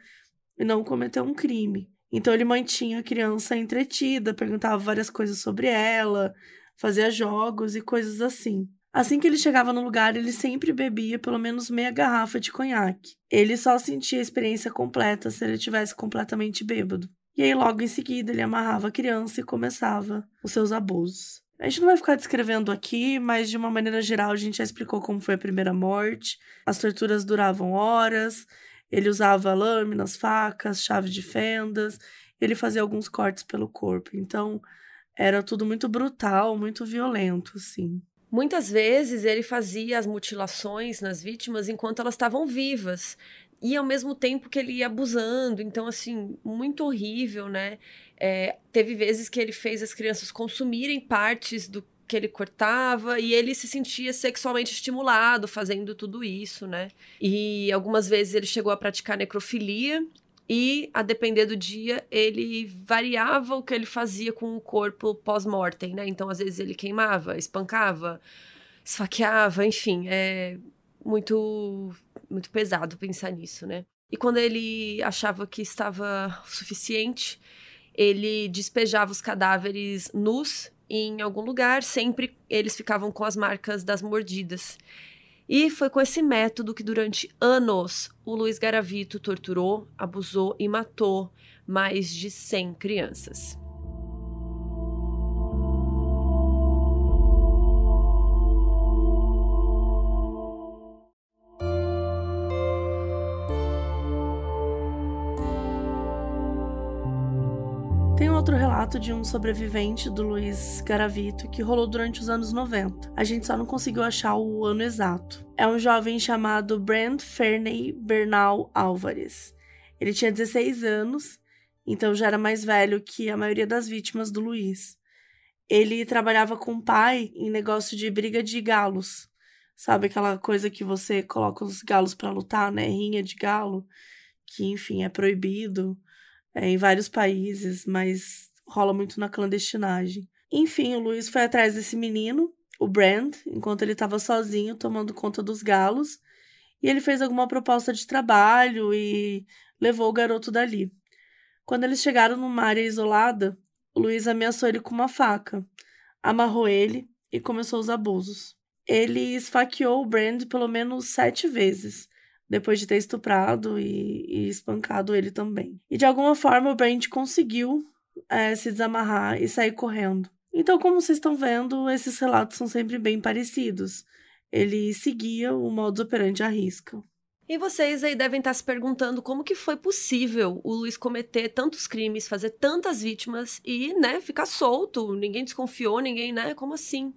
e não cometer um crime. Então ele mantinha a criança entretida, perguntava várias coisas sobre ela, fazia jogos e coisas assim. Assim que ele chegava no lugar, ele sempre bebia pelo menos meia garrafa de conhaque. Ele só sentia a experiência completa se ele estivesse completamente bêbado. E aí, logo em seguida, ele amarrava a criança e começava os seus abusos. A gente não vai ficar descrevendo aqui, mas de uma maneira geral, a gente já explicou como foi a primeira morte. As torturas duravam horas, ele usava lâminas, facas, chave de fendas, ele fazia alguns cortes pelo corpo. Então, era tudo muito brutal, muito violento, assim. Muitas vezes ele fazia as mutilações nas vítimas enquanto elas estavam vivas. E ao mesmo tempo que ele ia abusando. Então, assim, muito horrível, né? É, teve vezes que ele fez as crianças consumirem partes do que ele cortava e ele se sentia sexualmente estimulado fazendo tudo isso, né? E algumas vezes ele chegou a praticar necrofilia e, a depender do dia, ele variava o que ele fazia com o corpo pós-mortem, né? Então, às vezes ele queimava, espancava, esfaqueava, enfim, é muito muito pesado pensar nisso, né? E quando ele achava que estava suficiente, ele despejava os cadáveres nus em algum lugar, sempre eles ficavam com as marcas das mordidas. E foi com esse método que durante anos o Luiz Garavito torturou, abusou e matou mais de 100 crianças. Outro relato de um sobrevivente do Luiz Garavito que rolou durante os anos 90. A gente só não conseguiu achar o ano exato. É um jovem chamado Brent Ferney Bernal Álvares. Ele tinha 16 anos, então já era mais velho que a maioria das vítimas do Luiz. Ele trabalhava com o pai em negócio de briga de galos. Sabe aquela coisa que você coloca os galos para lutar, né? Rinha de galo, que enfim é proibido é, em vários países, mas rola muito na clandestinagem. Enfim, o Luiz foi atrás desse menino, o Brand, enquanto ele estava sozinho tomando conta dos galos, e ele fez alguma proposta de trabalho e levou o garoto dali. Quando eles chegaram numa área isolada, o Luiz ameaçou ele com uma faca, amarrou ele e começou os abusos. Ele esfaqueou o Brand pelo menos sete vezes, depois de ter estuprado e, e espancado ele também. E de alguma forma o Brand conseguiu é, se desamarrar e sair correndo. Então, como vocês estão vendo, esses relatos são sempre bem parecidos. Ele seguia o modus operandi à risca. E vocês aí devem estar se perguntando como que foi possível o Luiz cometer tantos crimes, fazer tantas vítimas e, né, ficar solto, ninguém desconfiou, ninguém, né, como assim?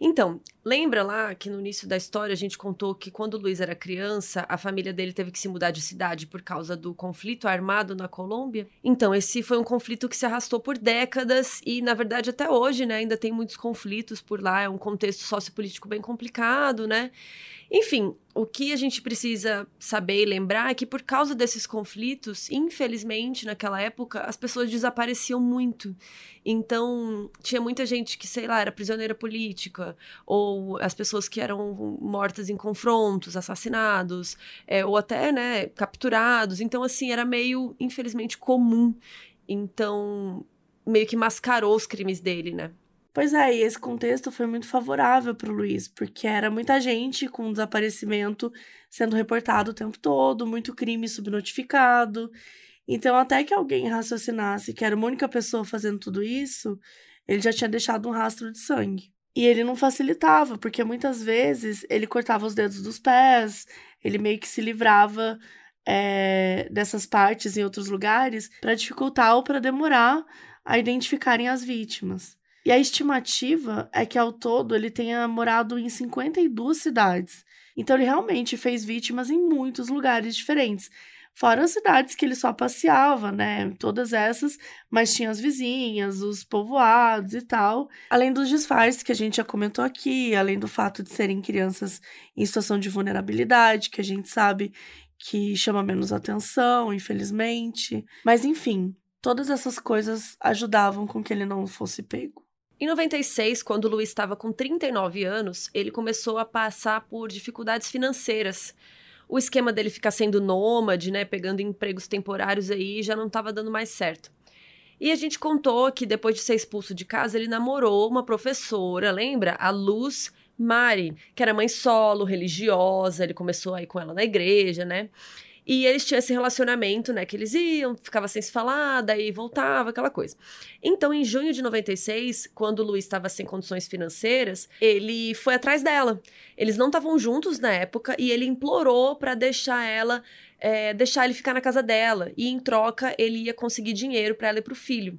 Então, lembra lá que no início da história a gente contou que quando o Luiz era criança, a família dele teve que se mudar de cidade por causa do conflito armado na Colômbia? Então, esse foi um conflito que se arrastou por décadas e, na verdade, até hoje, né, ainda tem muitos conflitos por lá, é um contexto sociopolítico bem complicado, né? Enfim, o que a gente precisa saber e lembrar é que por causa desses conflitos, infelizmente, naquela época, as pessoas desapareciam muito. Então, tinha muita gente que, sei lá, era prisioneira política, ou as pessoas que eram mortas em confrontos, assassinados, é, ou até, né, capturados. Então, assim, era meio, infelizmente, comum. Então, meio que mascarou os crimes dele, né? Pois é, e esse contexto foi muito favorável para o Luiz, porque era muita gente com desaparecimento sendo reportado o tempo todo, muito crime subnotificado. Então, até que alguém raciocinasse que era uma única pessoa fazendo tudo isso, ele já tinha deixado um rastro de sangue. E ele não facilitava, porque muitas vezes ele cortava os dedos dos pés, ele meio que se livrava é, dessas partes em outros lugares para dificultar ou para demorar a identificarem as vítimas. E a estimativa é que ao todo ele tenha morado em 52 cidades. Então ele realmente fez vítimas em muitos lugares diferentes. Fora as cidades que ele só passeava, né? Todas essas, mas tinha as vizinhas, os povoados e tal. Além dos disfarces que a gente já comentou aqui, além do fato de serem crianças em situação de vulnerabilidade, que a gente sabe que chama menos atenção, infelizmente. Mas enfim, todas essas coisas ajudavam com que ele não fosse pego. Em 96, quando Luiz estava com 39 anos, ele começou a passar por dificuldades financeiras. o esquema dele ficar sendo nômade, né, pegando empregos temporários aí, já não estava dando mais certo. E a gente contou que depois de ser expulso de casa, ele namorou uma professora, lembra? A Luz Mari, que era mãe solo, religiosa, ele começou aí com ela na igreja, né? E eles tinham esse relacionamento, né? Que eles iam, ficava sem se falar, daí voltava, aquela coisa. Então, em junho de 96, quando o Luiz estava sem condições financeiras, ele foi atrás dela. Eles não estavam juntos na época e ele implorou para deixar ela. É, deixar ele ficar na casa dela. E em troca, ele ia conseguir dinheiro para ela e para o filho.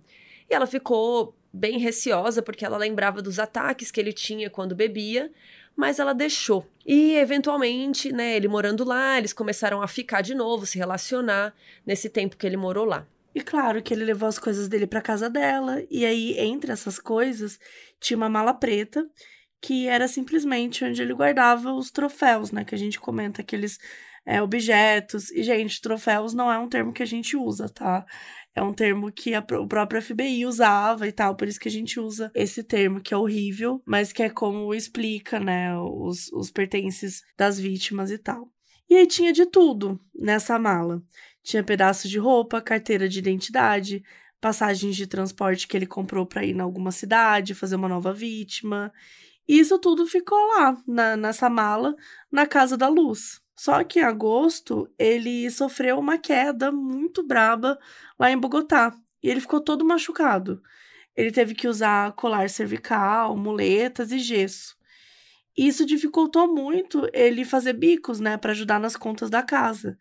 E ela ficou bem receosa, porque ela lembrava dos ataques que ele tinha quando bebia mas ela deixou. E eventualmente, né, ele morando lá, eles começaram a ficar de novo, se relacionar nesse tempo que ele morou lá. E claro que ele levou as coisas dele para casa dela, e aí entre essas coisas tinha uma mala preta que era simplesmente onde ele guardava os troféus, né, que a gente comenta aqueles é, objetos. E gente, troféus não é um termo que a gente usa, tá? É um termo que a, o próprio FBI usava e tal, por isso que a gente usa esse termo, que é horrível, mas que é como explica, né, os, os pertences das vítimas e tal. E aí tinha de tudo nessa mala. Tinha pedaços de roupa, carteira de identidade, passagens de transporte que ele comprou para ir em alguma cidade, fazer uma nova vítima. E isso tudo ficou lá, na, nessa mala, na casa da luz. Só que em agosto ele sofreu uma queda muito braba lá em Bogotá e ele ficou todo machucado. Ele teve que usar colar cervical, muletas e gesso. Isso dificultou muito ele fazer bicos, né, para ajudar nas contas da casa.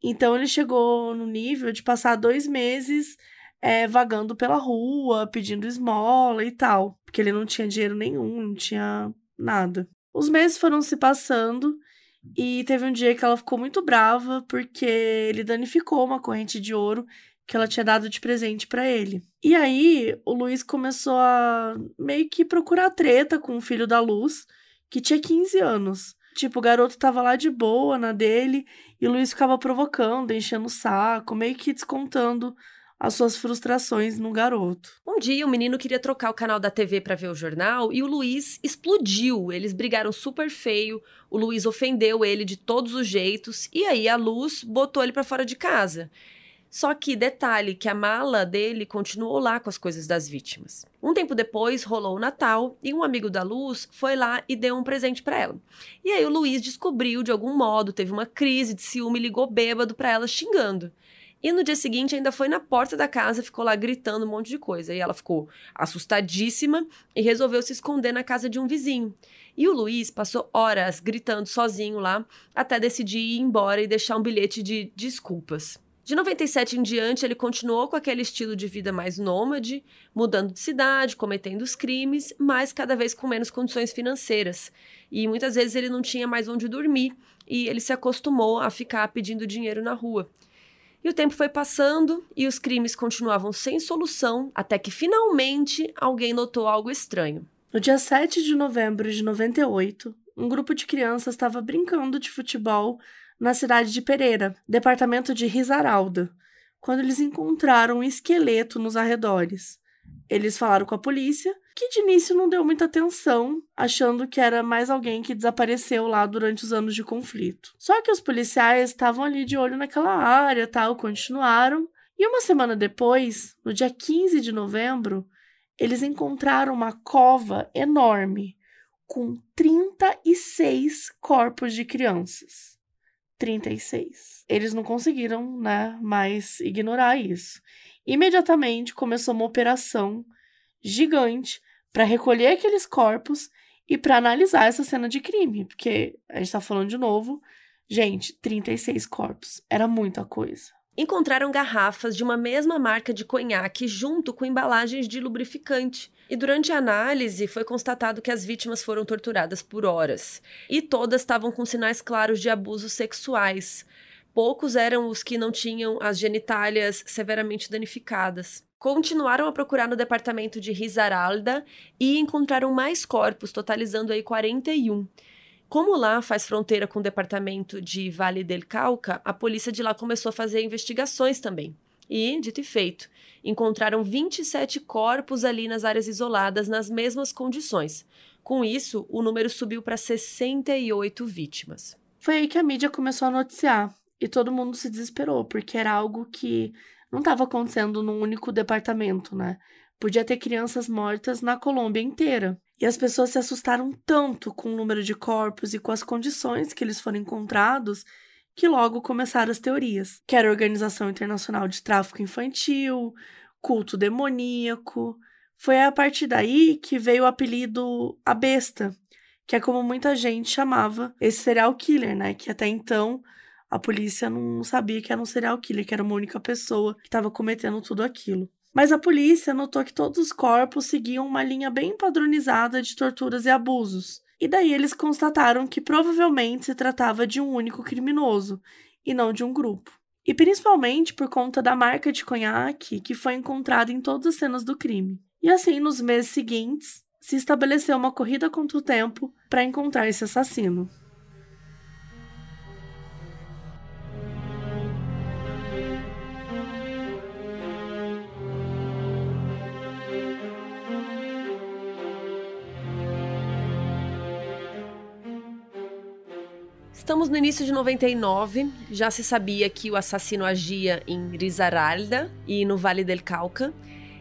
Então ele chegou no nível de passar dois meses é, vagando pela rua, pedindo esmola e tal, porque ele não tinha dinheiro nenhum, não tinha nada. Os meses foram se passando e teve um dia que ela ficou muito brava porque ele danificou uma corrente de ouro que ela tinha dado de presente para ele. E aí o Luiz começou a meio que procurar treta com o filho da Luz, que tinha 15 anos. Tipo, o garoto tava lá de boa na dele e o Luiz ficava provocando, enchendo o saco, meio que descontando as suas frustrações no garoto. Um dia o menino queria trocar o canal da TV para ver o jornal e o Luiz explodiu. Eles brigaram super feio. O Luiz ofendeu ele de todos os jeitos e aí a Luz botou ele para fora de casa. Só que detalhe que a mala dele continuou lá com as coisas das vítimas. Um tempo depois rolou o Natal e um amigo da Luz foi lá e deu um presente para ela. E aí o Luiz descobriu de algum modo, teve uma crise de ciúme, ligou bêbado para ela xingando. E no dia seguinte ainda foi na porta da casa, ficou lá gritando um monte de coisa. E ela ficou assustadíssima e resolveu se esconder na casa de um vizinho. E o Luiz passou horas gritando sozinho lá, até decidir ir embora e deixar um bilhete de desculpas. De 97 em diante, ele continuou com aquele estilo de vida mais nômade, mudando de cidade, cometendo os crimes, mas cada vez com menos condições financeiras. E muitas vezes ele não tinha mais onde dormir e ele se acostumou a ficar pedindo dinheiro na rua. E o tempo foi passando e os crimes continuavam sem solução, até que finalmente alguém notou algo estranho. No dia 7 de novembro de 98, um grupo de crianças estava brincando de futebol na cidade de Pereira, departamento de Risaralda, quando eles encontraram um esqueleto nos arredores. Eles falaram com a polícia, que de início não deu muita atenção, achando que era mais alguém que desapareceu lá durante os anos de conflito. Só que os policiais estavam ali de olho naquela área, tal, continuaram. E uma semana depois, no dia 15 de novembro, eles encontraram uma cova enorme com 36 corpos de crianças. 36. Eles não conseguiram, né, mais ignorar isso. Imediatamente começou uma operação gigante para recolher aqueles corpos e para analisar essa cena de crime, porque a gente está falando de novo, gente, 36 corpos, era muita coisa. Encontraram garrafas de uma mesma marca de conhaque junto com embalagens de lubrificante. E durante a análise foi constatado que as vítimas foram torturadas por horas. E todas estavam com sinais claros de abusos sexuais. Poucos eram os que não tinham as genitálias severamente danificadas continuaram a procurar no departamento de Risaralda e encontraram mais corpos, totalizando aí 41. Como lá faz fronteira com o departamento de Vale del Cauca, a polícia de lá começou a fazer investigações também. E, dito e feito, encontraram 27 corpos ali nas áreas isoladas nas mesmas condições. Com isso, o número subiu para 68 vítimas. Foi aí que a mídia começou a noticiar e todo mundo se desesperou, porque era algo que não estava acontecendo num único departamento, né? Podia ter crianças mortas na Colômbia inteira. E as pessoas se assustaram tanto com o número de corpos e com as condições que eles foram encontrados que logo começaram as teorias, que era Organização Internacional de Tráfico Infantil, culto demoníaco. Foi a partir daí que veio o apelido A Besta, que é como muita gente chamava esse serial killer, né? Que até então a polícia não sabia que era um serial killer, que era uma única pessoa que estava cometendo tudo aquilo. Mas a polícia notou que todos os corpos seguiam uma linha bem padronizada de torturas e abusos. E daí eles constataram que provavelmente se tratava de um único criminoso e não de um grupo. E principalmente por conta da marca de conhaque que foi encontrada em todas as cenas do crime. E assim, nos meses seguintes, se estabeleceu uma corrida contra o tempo para encontrar esse assassino. Estamos no início de 99. Já se sabia que o assassino agia em Risaralda e no Vale del Cauca.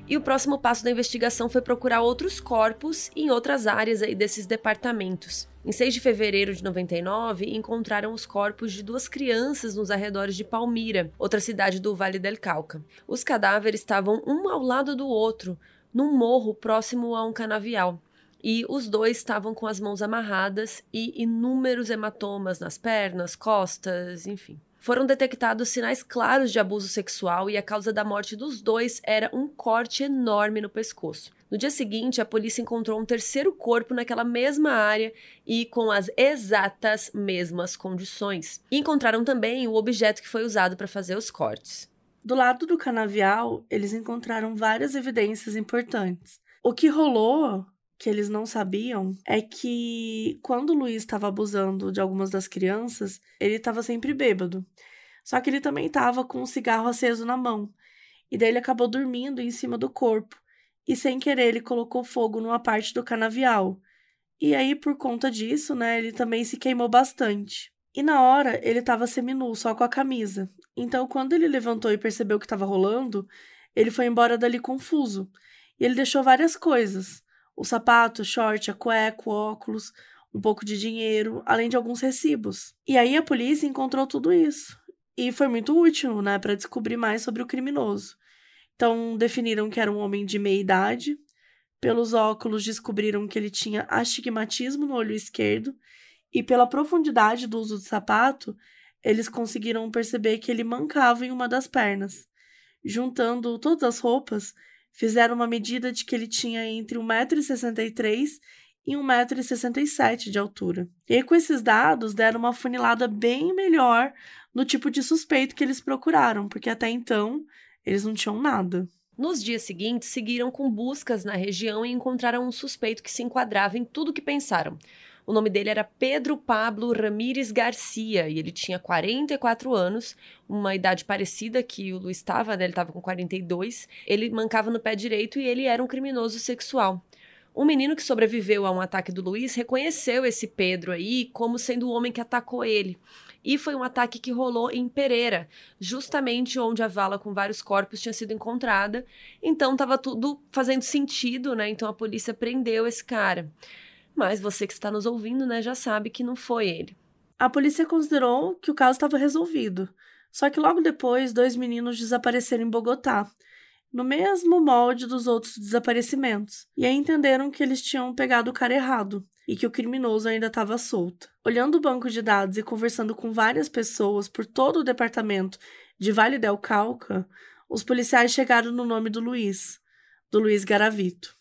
E o próximo passo da investigação foi procurar outros corpos em outras áreas aí desses departamentos. Em 6 de fevereiro de 99, encontraram os corpos de duas crianças nos arredores de Palmira, outra cidade do Vale del Cauca. Os cadáveres estavam um ao lado do outro, num morro próximo a um canavial e os dois estavam com as mãos amarradas e inúmeros hematomas nas pernas, costas, enfim. Foram detectados sinais claros de abuso sexual e a causa da morte dos dois era um corte enorme no pescoço. No dia seguinte, a polícia encontrou um terceiro corpo naquela mesma área e com as exatas mesmas condições. E encontraram também o objeto que foi usado para fazer os cortes. Do lado do canavial, eles encontraram várias evidências importantes. O que rolou que eles não sabiam é que quando o Luiz estava abusando de algumas das crianças, ele estava sempre bêbado. Só que ele também estava com um cigarro aceso na mão. E daí ele acabou dormindo em cima do corpo. E sem querer ele colocou fogo numa parte do canavial. E aí, por conta disso, né, ele também se queimou bastante. E na hora, ele estava seminu, só com a camisa. Então, quando ele levantou e percebeu o que estava rolando, ele foi embora dali confuso. E ele deixou várias coisas o sapato, short, a cueca, o óculos, um pouco de dinheiro, além de alguns recibos. E aí a polícia encontrou tudo isso. E foi muito útil, né, para descobrir mais sobre o criminoso. Então, definiram que era um homem de meia idade. Pelos óculos, descobriram que ele tinha astigmatismo no olho esquerdo. E pela profundidade do uso do sapato, eles conseguiram perceber que ele mancava em uma das pernas. Juntando todas as roupas, fizeram uma medida de que ele tinha entre 1,63m e 1,67m de altura. E com esses dados deram uma funilada bem melhor no tipo de suspeito que eles procuraram, porque até então eles não tinham nada. Nos dias seguintes, seguiram com buscas na região e encontraram um suspeito que se enquadrava em tudo que pensaram. O nome dele era Pedro Pablo Ramírez Garcia e ele tinha 44 anos, uma idade parecida que o Luiz estava, né? Ele estava com 42. Ele mancava no pé direito e ele era um criminoso sexual. Um menino que sobreviveu a um ataque do Luiz reconheceu esse Pedro aí como sendo o homem que atacou ele. E foi um ataque que rolou em Pereira, justamente onde a vala com vários corpos tinha sido encontrada. Então estava tudo fazendo sentido, né? Então a polícia prendeu esse cara. Mas você que está nos ouvindo, né, já sabe que não foi ele. A polícia considerou que o caso estava resolvido. Só que logo depois, dois meninos desapareceram em Bogotá, no mesmo molde dos outros desaparecimentos. E aí entenderam que eles tinham pegado o cara errado e que o criminoso ainda estava solto. Olhando o banco de dados e conversando com várias pessoas por todo o departamento de Vale del Cauca, os policiais chegaram no nome do Luiz, do Luiz Garavito.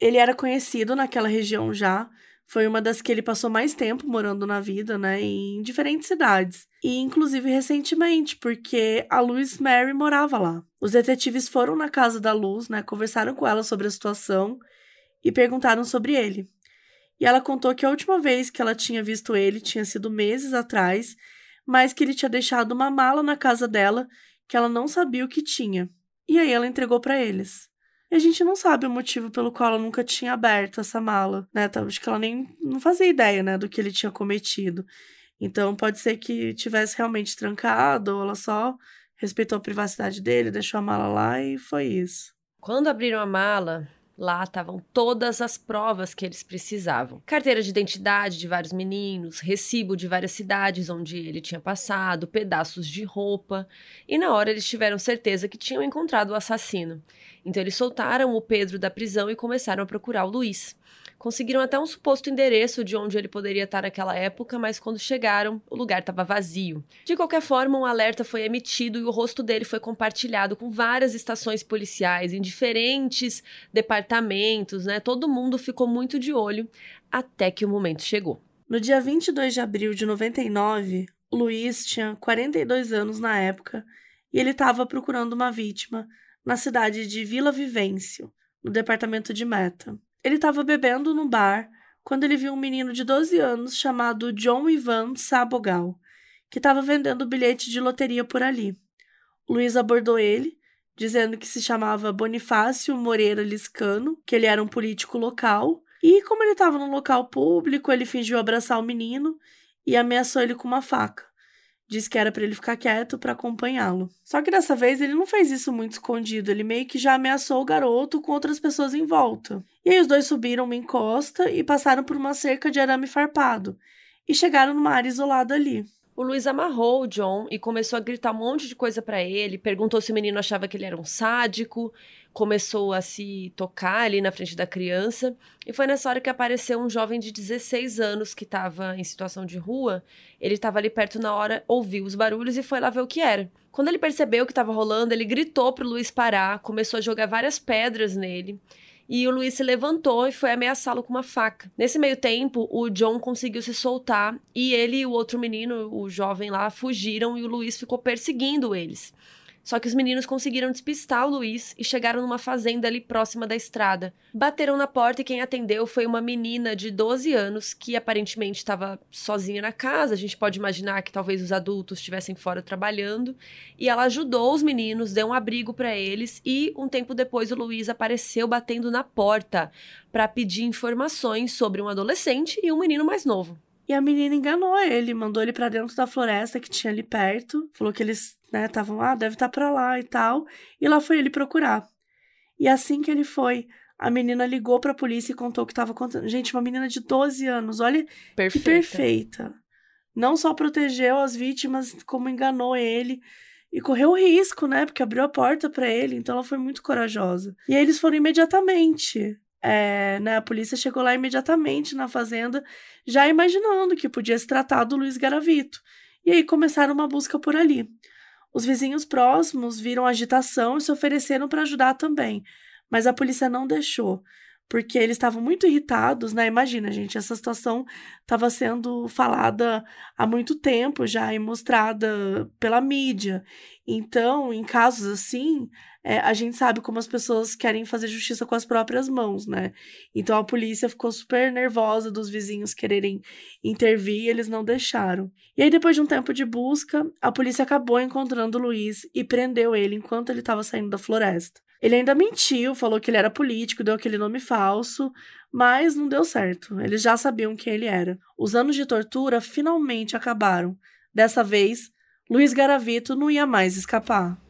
Ele era conhecido naquela região já, foi uma das que ele passou mais tempo morando na vida, né, em diferentes cidades. E inclusive recentemente, porque a Luz Mary morava lá. Os detetives foram na casa da Luz, né, conversaram com ela sobre a situação e perguntaram sobre ele. E ela contou que a última vez que ela tinha visto ele tinha sido meses atrás, mas que ele tinha deixado uma mala na casa dela que ela não sabia o que tinha. E aí ela entregou para eles. E a gente não sabe o motivo pelo qual ela nunca tinha aberto essa mala, né? Acho que ela nem não fazia ideia, né, do que ele tinha cometido. Então pode ser que tivesse realmente trancado, ou ela só respeitou a privacidade dele, deixou a mala lá e foi isso. Quando abriram a mala, Lá estavam todas as provas que eles precisavam: carteira de identidade de vários meninos, recibo de várias cidades onde ele tinha passado, pedaços de roupa. E na hora eles tiveram certeza que tinham encontrado o assassino. Então eles soltaram o Pedro da prisão e começaram a procurar o Luiz. Conseguiram até um suposto endereço de onde ele poderia estar naquela época, mas quando chegaram, o lugar estava vazio. De qualquer forma, um alerta foi emitido e o rosto dele foi compartilhado com várias estações policiais em diferentes departamentos, né? Todo mundo ficou muito de olho até que o momento chegou. No dia 22 de abril de 99, o Luiz tinha 42 anos na época e ele estava procurando uma vítima na cidade de Vila Vivêncio, no departamento de Meta. Ele estava bebendo no bar quando ele viu um menino de 12 anos chamado John Ivan Sabogal, que estava vendendo bilhete de loteria por ali. O Luiz abordou ele, dizendo que se chamava Bonifácio Moreira Liscano, que ele era um político local, e como ele estava num local público, ele fingiu abraçar o menino e ameaçou ele com uma faca. Disse que era para ele ficar quieto para acompanhá-lo. Só que dessa vez ele não fez isso muito escondido, ele meio que já ameaçou o garoto com outras pessoas em volta. E aí os dois subiram uma encosta e passaram por uma cerca de arame farpado e chegaram numa área isolada ali. O Luiz amarrou o John e começou a gritar um monte de coisa para ele, perguntou se o menino achava que ele era um sádico, começou a se tocar ali na frente da criança, e foi nessa hora que apareceu um jovem de 16 anos que estava em situação de rua. Ele estava ali perto na hora, ouviu os barulhos e foi lá ver o que era. Quando ele percebeu o que estava rolando, ele gritou pro Luiz parar, começou a jogar várias pedras nele e o Luiz se levantou e foi ameaçá-lo com uma faca. Nesse meio tempo, o John conseguiu se soltar e ele e o outro menino, o jovem lá, fugiram e o Luiz ficou perseguindo eles. Só que os meninos conseguiram despistar o Luiz e chegaram numa fazenda ali próxima da estrada. Bateram na porta e quem atendeu foi uma menina de 12 anos que aparentemente estava sozinha na casa. A gente pode imaginar que talvez os adultos estivessem fora trabalhando. E ela ajudou os meninos, deu um abrigo para eles e um tempo depois o Luiz apareceu batendo na porta para pedir informações sobre um adolescente e um menino mais novo. E a menina enganou ele, mandou ele para dentro da floresta que tinha ali perto, falou que eles, né, estavam lá, ah, deve estar tá para lá e tal, e lá foi ele procurar. E assim que ele foi, a menina ligou para a polícia e contou o que estava acontecendo. Gente, uma menina de 12 anos, olha perfeita. que perfeita. Não só protegeu as vítimas, como enganou ele e correu risco, né? Porque abriu a porta para ele, então ela foi muito corajosa. E aí eles foram imediatamente é, né, a polícia chegou lá imediatamente na fazenda, já imaginando que podia se tratar do Luiz Garavito. E aí começaram uma busca por ali. Os vizinhos próximos viram agitação e se ofereceram para ajudar também, mas a polícia não deixou, porque eles estavam muito irritados, né? Imagina, gente, essa situação estava sendo falada há muito tempo já e mostrada pela mídia. Então, em casos assim, é, a gente sabe como as pessoas querem fazer justiça com as próprias mãos, né? Então a polícia ficou super nervosa dos vizinhos quererem intervir e eles não deixaram. E aí, depois de um tempo de busca, a polícia acabou encontrando o Luiz e prendeu ele enquanto ele estava saindo da floresta. Ele ainda mentiu, falou que ele era político, deu aquele nome falso, mas não deu certo. Eles já sabiam quem ele era. Os anos de tortura finalmente acabaram. Dessa vez, Luiz Garavito não ia mais escapar.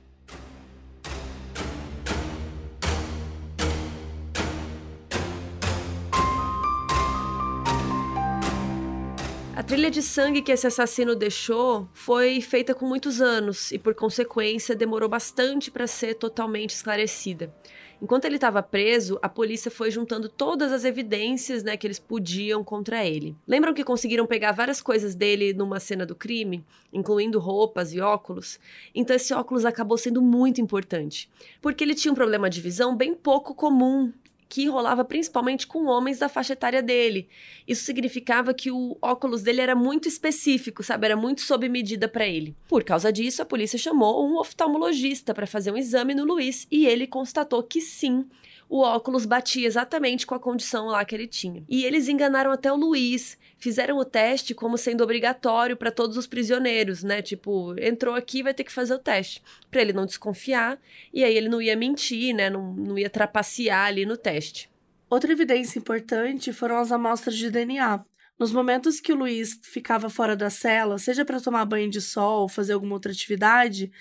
A trilha de sangue que esse assassino deixou foi feita com muitos anos e, por consequência, demorou bastante para ser totalmente esclarecida. Enquanto ele estava preso, a polícia foi juntando todas as evidências né, que eles podiam contra ele. Lembram que conseguiram pegar várias coisas dele numa cena do crime, incluindo roupas e óculos? Então esse óculos acabou sendo muito importante, porque ele tinha um problema de visão bem pouco comum que rolava principalmente com homens da faixa etária dele. Isso significava que o óculos dele era muito específico, sabe? Era muito sob medida para ele. Por causa disso, a polícia chamou um oftalmologista para fazer um exame no Luiz e ele constatou que sim, o óculos batia exatamente com a condição lá que ele tinha. E eles enganaram até o Luiz, fizeram o teste como sendo obrigatório para todos os prisioneiros, né? Tipo, entrou aqui, vai ter que fazer o teste, para ele não desconfiar, e aí ele não ia mentir, né? Não, não ia trapacear ali no teste. Outra evidência importante foram as amostras de DNA, Nos momentos que o Luiz ficava fora da cela, seja para tomar banho de sol ou fazer alguma outra atividade,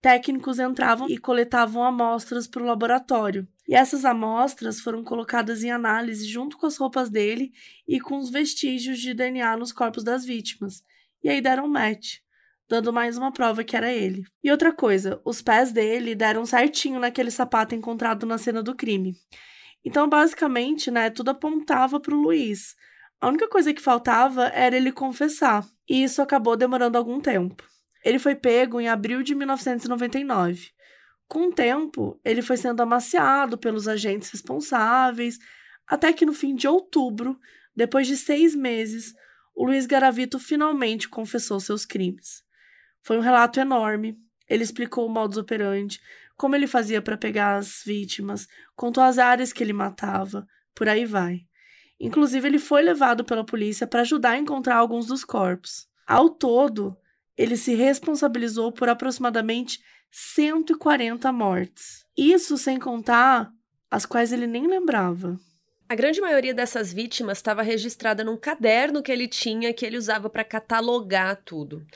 técnicos entravam e coletavam amostras para o laboratório. E essas amostras foram colocadas em análise junto com as roupas dele e com os vestígios de DNA nos corpos das vítimas. E aí deram match, dando mais uma prova que era ele. E outra coisa, os pés dele deram certinho naquele sapato encontrado na cena do crime. Então, basicamente, né, tudo apontava para o Luiz. A única coisa que faltava era ele confessar, e isso acabou demorando algum tempo. Ele foi pego em abril de 1999. Com o tempo, ele foi sendo amaciado pelos agentes responsáveis, até que no fim de outubro, depois de seis meses, o Luiz Garavito finalmente confessou seus crimes. Foi um relato enorme. Ele explicou o modus operandi, como ele fazia para pegar as vítimas, contou as áreas que ele matava, por aí vai. Inclusive, ele foi levado pela polícia para ajudar a encontrar alguns dos corpos. Ao todo, ele se responsabilizou por aproximadamente 140 mortes. Isso sem contar as quais ele nem lembrava. A grande maioria dessas vítimas estava registrada num caderno que ele tinha que ele usava para catalogar tudo.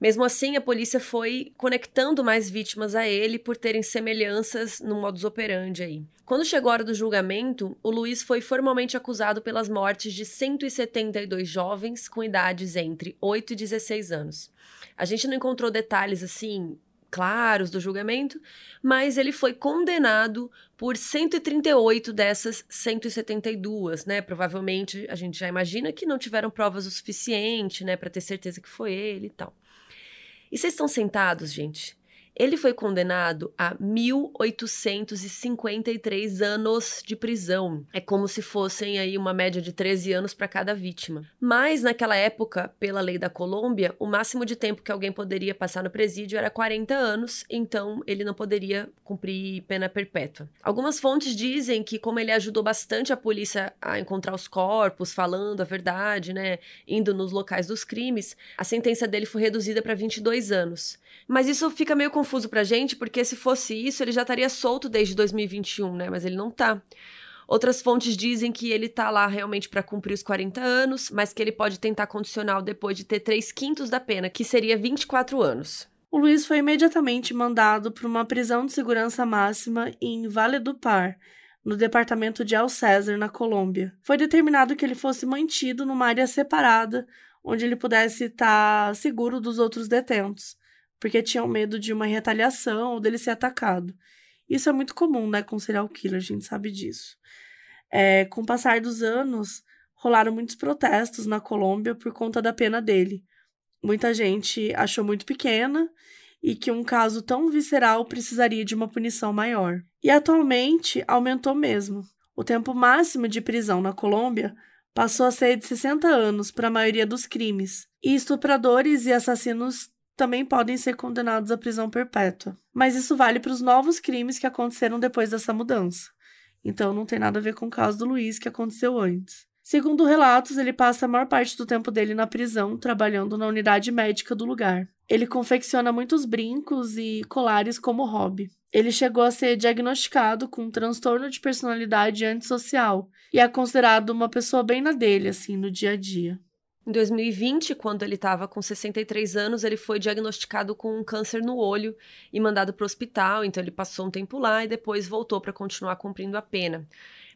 Mesmo assim, a polícia foi conectando mais vítimas a ele por terem semelhanças no modus operandi aí. Quando chegou a hora do julgamento, o Luiz foi formalmente acusado pelas mortes de 172 jovens com idades entre 8 e 16 anos. A gente não encontrou detalhes assim claros do julgamento, mas ele foi condenado por 138 dessas 172, né? Provavelmente a gente já imagina que não tiveram provas o suficiente, né, para ter certeza que foi ele e tal. E vocês estão sentados, gente? Ele foi condenado a 1.853 anos de prisão. É como se fossem aí uma média de 13 anos para cada vítima. Mas naquela época, pela lei da Colômbia, o máximo de tempo que alguém poderia passar no presídio era 40 anos, então ele não poderia cumprir pena perpétua. Algumas fontes dizem que como ele ajudou bastante a polícia a encontrar os corpos, falando a verdade, né, indo nos locais dos crimes, a sentença dele foi reduzida para 22 anos. Mas isso fica meio confuso pra gente, porque se fosse isso, ele já estaria solto desde 2021, né? Mas ele não tá. Outras fontes dizem que ele tá lá realmente para cumprir os 40 anos, mas que ele pode tentar condicional depois de ter 3 quintos da pena, que seria 24 anos. O Luiz foi imediatamente mandado para uma prisão de segurança máxima em Vale do Par, no departamento de El César, na Colômbia. Foi determinado que ele fosse mantido numa área separada, onde ele pudesse estar seguro dos outros detentos porque tinham medo de uma retaliação ou dele ser atacado. Isso é muito comum, né, com serial killer, a gente sabe disso. É, com o passar dos anos, rolaram muitos protestos na Colômbia por conta da pena dele. Muita gente achou muito pequena e que um caso tão visceral precisaria de uma punição maior. E atualmente aumentou mesmo. O tempo máximo de prisão na Colômbia passou a ser de 60 anos para a maioria dos crimes, e estupradores e assassinos também podem ser condenados à prisão perpétua. Mas isso vale para os novos crimes que aconteceram depois dessa mudança. Então não tem nada a ver com o caso do Luiz que aconteceu antes. Segundo relatos, ele passa a maior parte do tempo dele na prisão, trabalhando na unidade médica do lugar. Ele confecciona muitos brincos e colares como hobby. Ele chegou a ser diagnosticado com um transtorno de personalidade antissocial e é considerado uma pessoa bem na dele, assim, no dia a dia. Em 2020, quando ele estava com 63 anos, ele foi diagnosticado com um câncer no olho e mandado para o hospital. Então, ele passou um tempo lá e depois voltou para continuar cumprindo a pena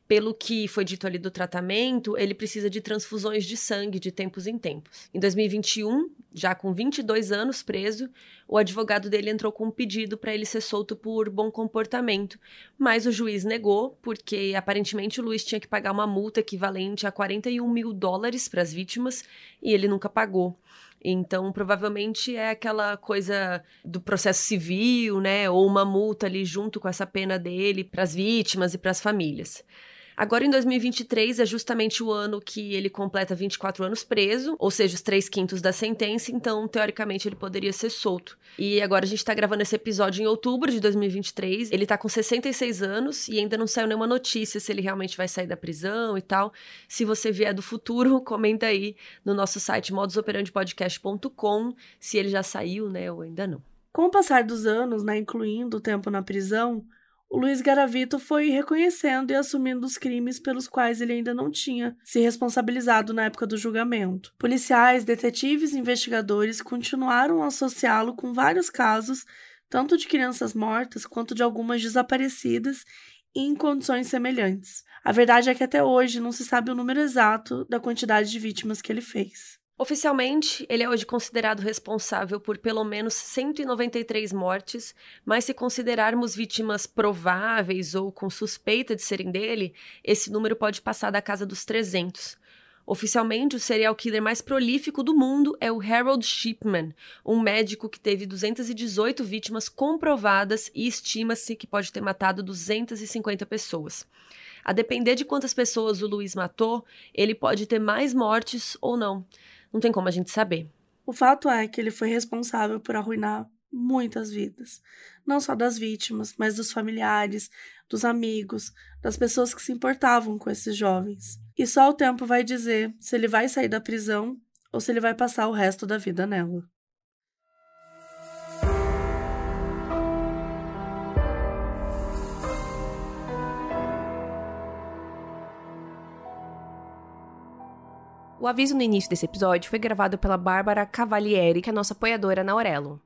pelo que foi dito ali do tratamento, ele precisa de transfusões de sangue de tempos em tempos. Em 2021, já com 22 anos preso, o advogado dele entrou com um pedido para ele ser solto por bom comportamento, mas o juiz negou, porque aparentemente o Luiz tinha que pagar uma multa equivalente a 41 mil dólares para as vítimas e ele nunca pagou. Então, provavelmente é aquela coisa do processo civil, né? Ou uma multa ali junto com essa pena dele para as vítimas e para as famílias. Agora, em 2023, é justamente o ano que ele completa 24 anos preso, ou seja, os três quintos da sentença, então, teoricamente, ele poderia ser solto. E agora a gente tá gravando esse episódio em outubro de 2023. Ele tá com 66 anos e ainda não saiu nenhuma notícia se ele realmente vai sair da prisão e tal. Se você vier do futuro, *laughs* comenta aí no nosso site modusoperandipodcast.com se ele já saiu, né, ou ainda não. Com o passar dos anos, né, incluindo o tempo na prisão, o Luiz Garavito foi reconhecendo e assumindo os crimes pelos quais ele ainda não tinha se responsabilizado na época do julgamento. Policiais, detetives e investigadores continuaram a associá-lo com vários casos, tanto de crianças mortas quanto de algumas desaparecidas em condições semelhantes. A verdade é que até hoje não se sabe o número exato da quantidade de vítimas que ele fez. Oficialmente, ele é hoje considerado responsável por pelo menos 193 mortes, mas se considerarmos vítimas prováveis ou com suspeita de serem dele, esse número pode passar da casa dos 300. Oficialmente, o serial killer mais prolífico do mundo é o Harold Shipman, um médico que teve 218 vítimas comprovadas e estima-se que pode ter matado 250 pessoas. A depender de quantas pessoas o Luiz matou, ele pode ter mais mortes ou não. Não tem como a gente saber. O fato é que ele foi responsável por arruinar muitas vidas. Não só das vítimas, mas dos familiares, dos amigos, das pessoas que se importavam com esses jovens. E só o tempo vai dizer se ele vai sair da prisão ou se ele vai passar o resto da vida nela. O aviso no início desse episódio foi gravado pela Bárbara Cavalieri, que é nossa apoiadora na Aurelo.